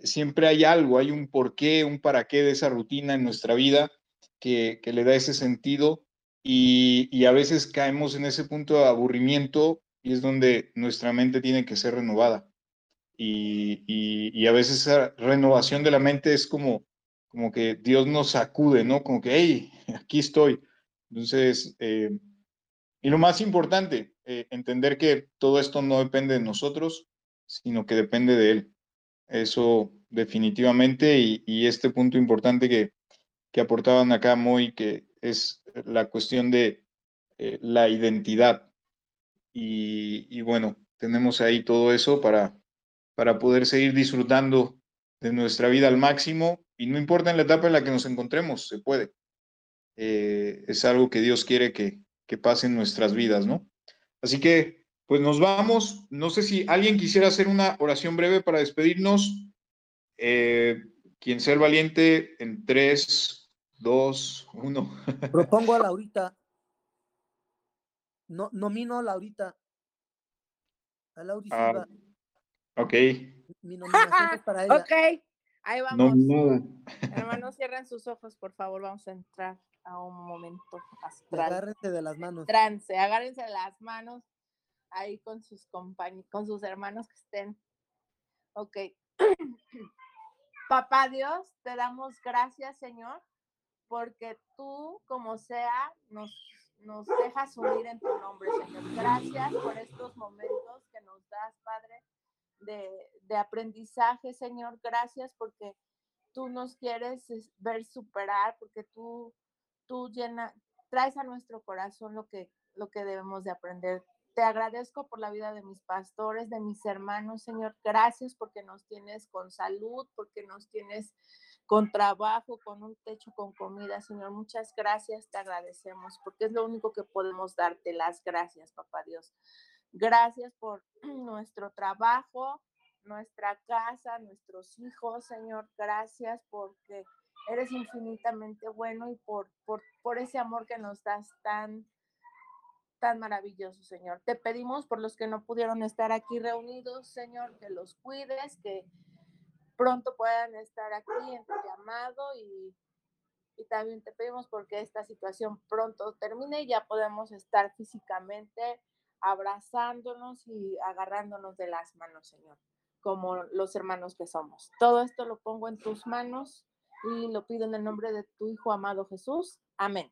Speaker 1: siempre hay algo, hay un porqué, un para qué de esa rutina en nuestra vida que le da ese sentido y, y a veces caemos en ese punto de aburrimiento y es donde nuestra mente tiene que ser renovada. Y, y- y a veces esa renovación de la mente es como, como que Dios nos sacude, ¿no? Como que, hey, aquí estoy. Entonces, eh, y lo más importante, eh, entender que todo esto no depende de nosotros, sino que depende de Él. Eso definitivamente, y, y este punto importante que, que aportaban acá muy, que es la cuestión de eh, la identidad. Y, bueno, tenemos ahí todo eso para, para poder seguir disfrutando de nuestra vida al máximo y no importa en la etapa en la que nos encontremos, se puede. Eh, es algo que Dios quiere que, que pase en nuestras vidas, ¿no? Así que, pues nos vamos. No sé si alguien quisiera hacer una oración breve para despedirnos. Eh, quien el valiente en 3, 2, 1.
Speaker 6: Propongo a Laurita. No, nomino a Laurita. A Lauri
Speaker 1: Ah, ok,
Speaker 6: Mi nominación es para ella.
Speaker 4: Ok, ahí
Speaker 1: no
Speaker 4: vamos. Hermanos, cierren sus ojos, por favor. Vamos a entrar a un momento astral.
Speaker 6: Agárrense de las manos.
Speaker 4: Trance, agárrense las manos ahí con sus compañeros, con sus hermanos que estén. Ok. Papá Dios, te damos gracias, Señor, porque tú, como sea, nos, nos dejas unir en tu nombre, Señor. Gracias por estos momentos que nos das, Padre, de, de aprendizaje, Señor. Gracias porque tú nos quieres es, ver superar, porque tú, tú llena, traes a nuestro corazón lo que, lo que debemos de aprender. Te agradezco por la vida de mis pastores, de mis hermanos, Señor. Gracias porque nos tienes con salud, porque nos tienes con trabajo, con un techo, con comida, Señor. Muchas gracias, te agradecemos, porque es lo único que podemos darte las gracias, Papá Dios. Gracias por nuestro trabajo, nuestra casa, nuestros hijos, Señor. Gracias porque eres infinitamente bueno y por, por, por ese amor que nos das tan, tan maravilloso, Señor. Te pedimos por los que no pudieron estar aquí reunidos, Señor, que los cuides, que pronto puedan estar aquí en tu llamado y, y también te pedimos porque esta situación pronto termine y ya podemos estar físicamente abrazándonos y agarrándonos de las manos, Señor, como los hermanos que somos. Todo esto lo pongo en tus manos y lo pido en el nombre de tu Hijo amado Jesús. Amén.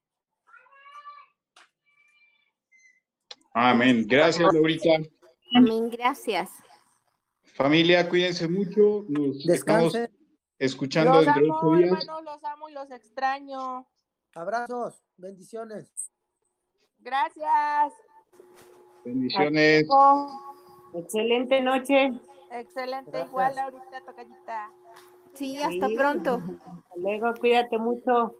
Speaker 1: Amén. Gracias, Laurita.
Speaker 3: Amén, gracias.
Speaker 1: Familia, cuídense mucho. Nos estamos
Speaker 6: Descansen.
Speaker 1: escuchando
Speaker 4: Los
Speaker 1: dentro de ocho
Speaker 4: amo,
Speaker 1: días.
Speaker 4: hermanos, los amo y los extraño.
Speaker 6: Abrazos, bendiciones.
Speaker 4: Gracias.
Speaker 1: Bendiciones.
Speaker 5: Excelente noche.
Speaker 4: Excelente,
Speaker 6: Gracias.
Speaker 4: igual ahorita, tocallita.
Speaker 3: Sí, hasta
Speaker 5: Sí.
Speaker 3: pronto.
Speaker 5: Hasta Luego, cuídate mucho.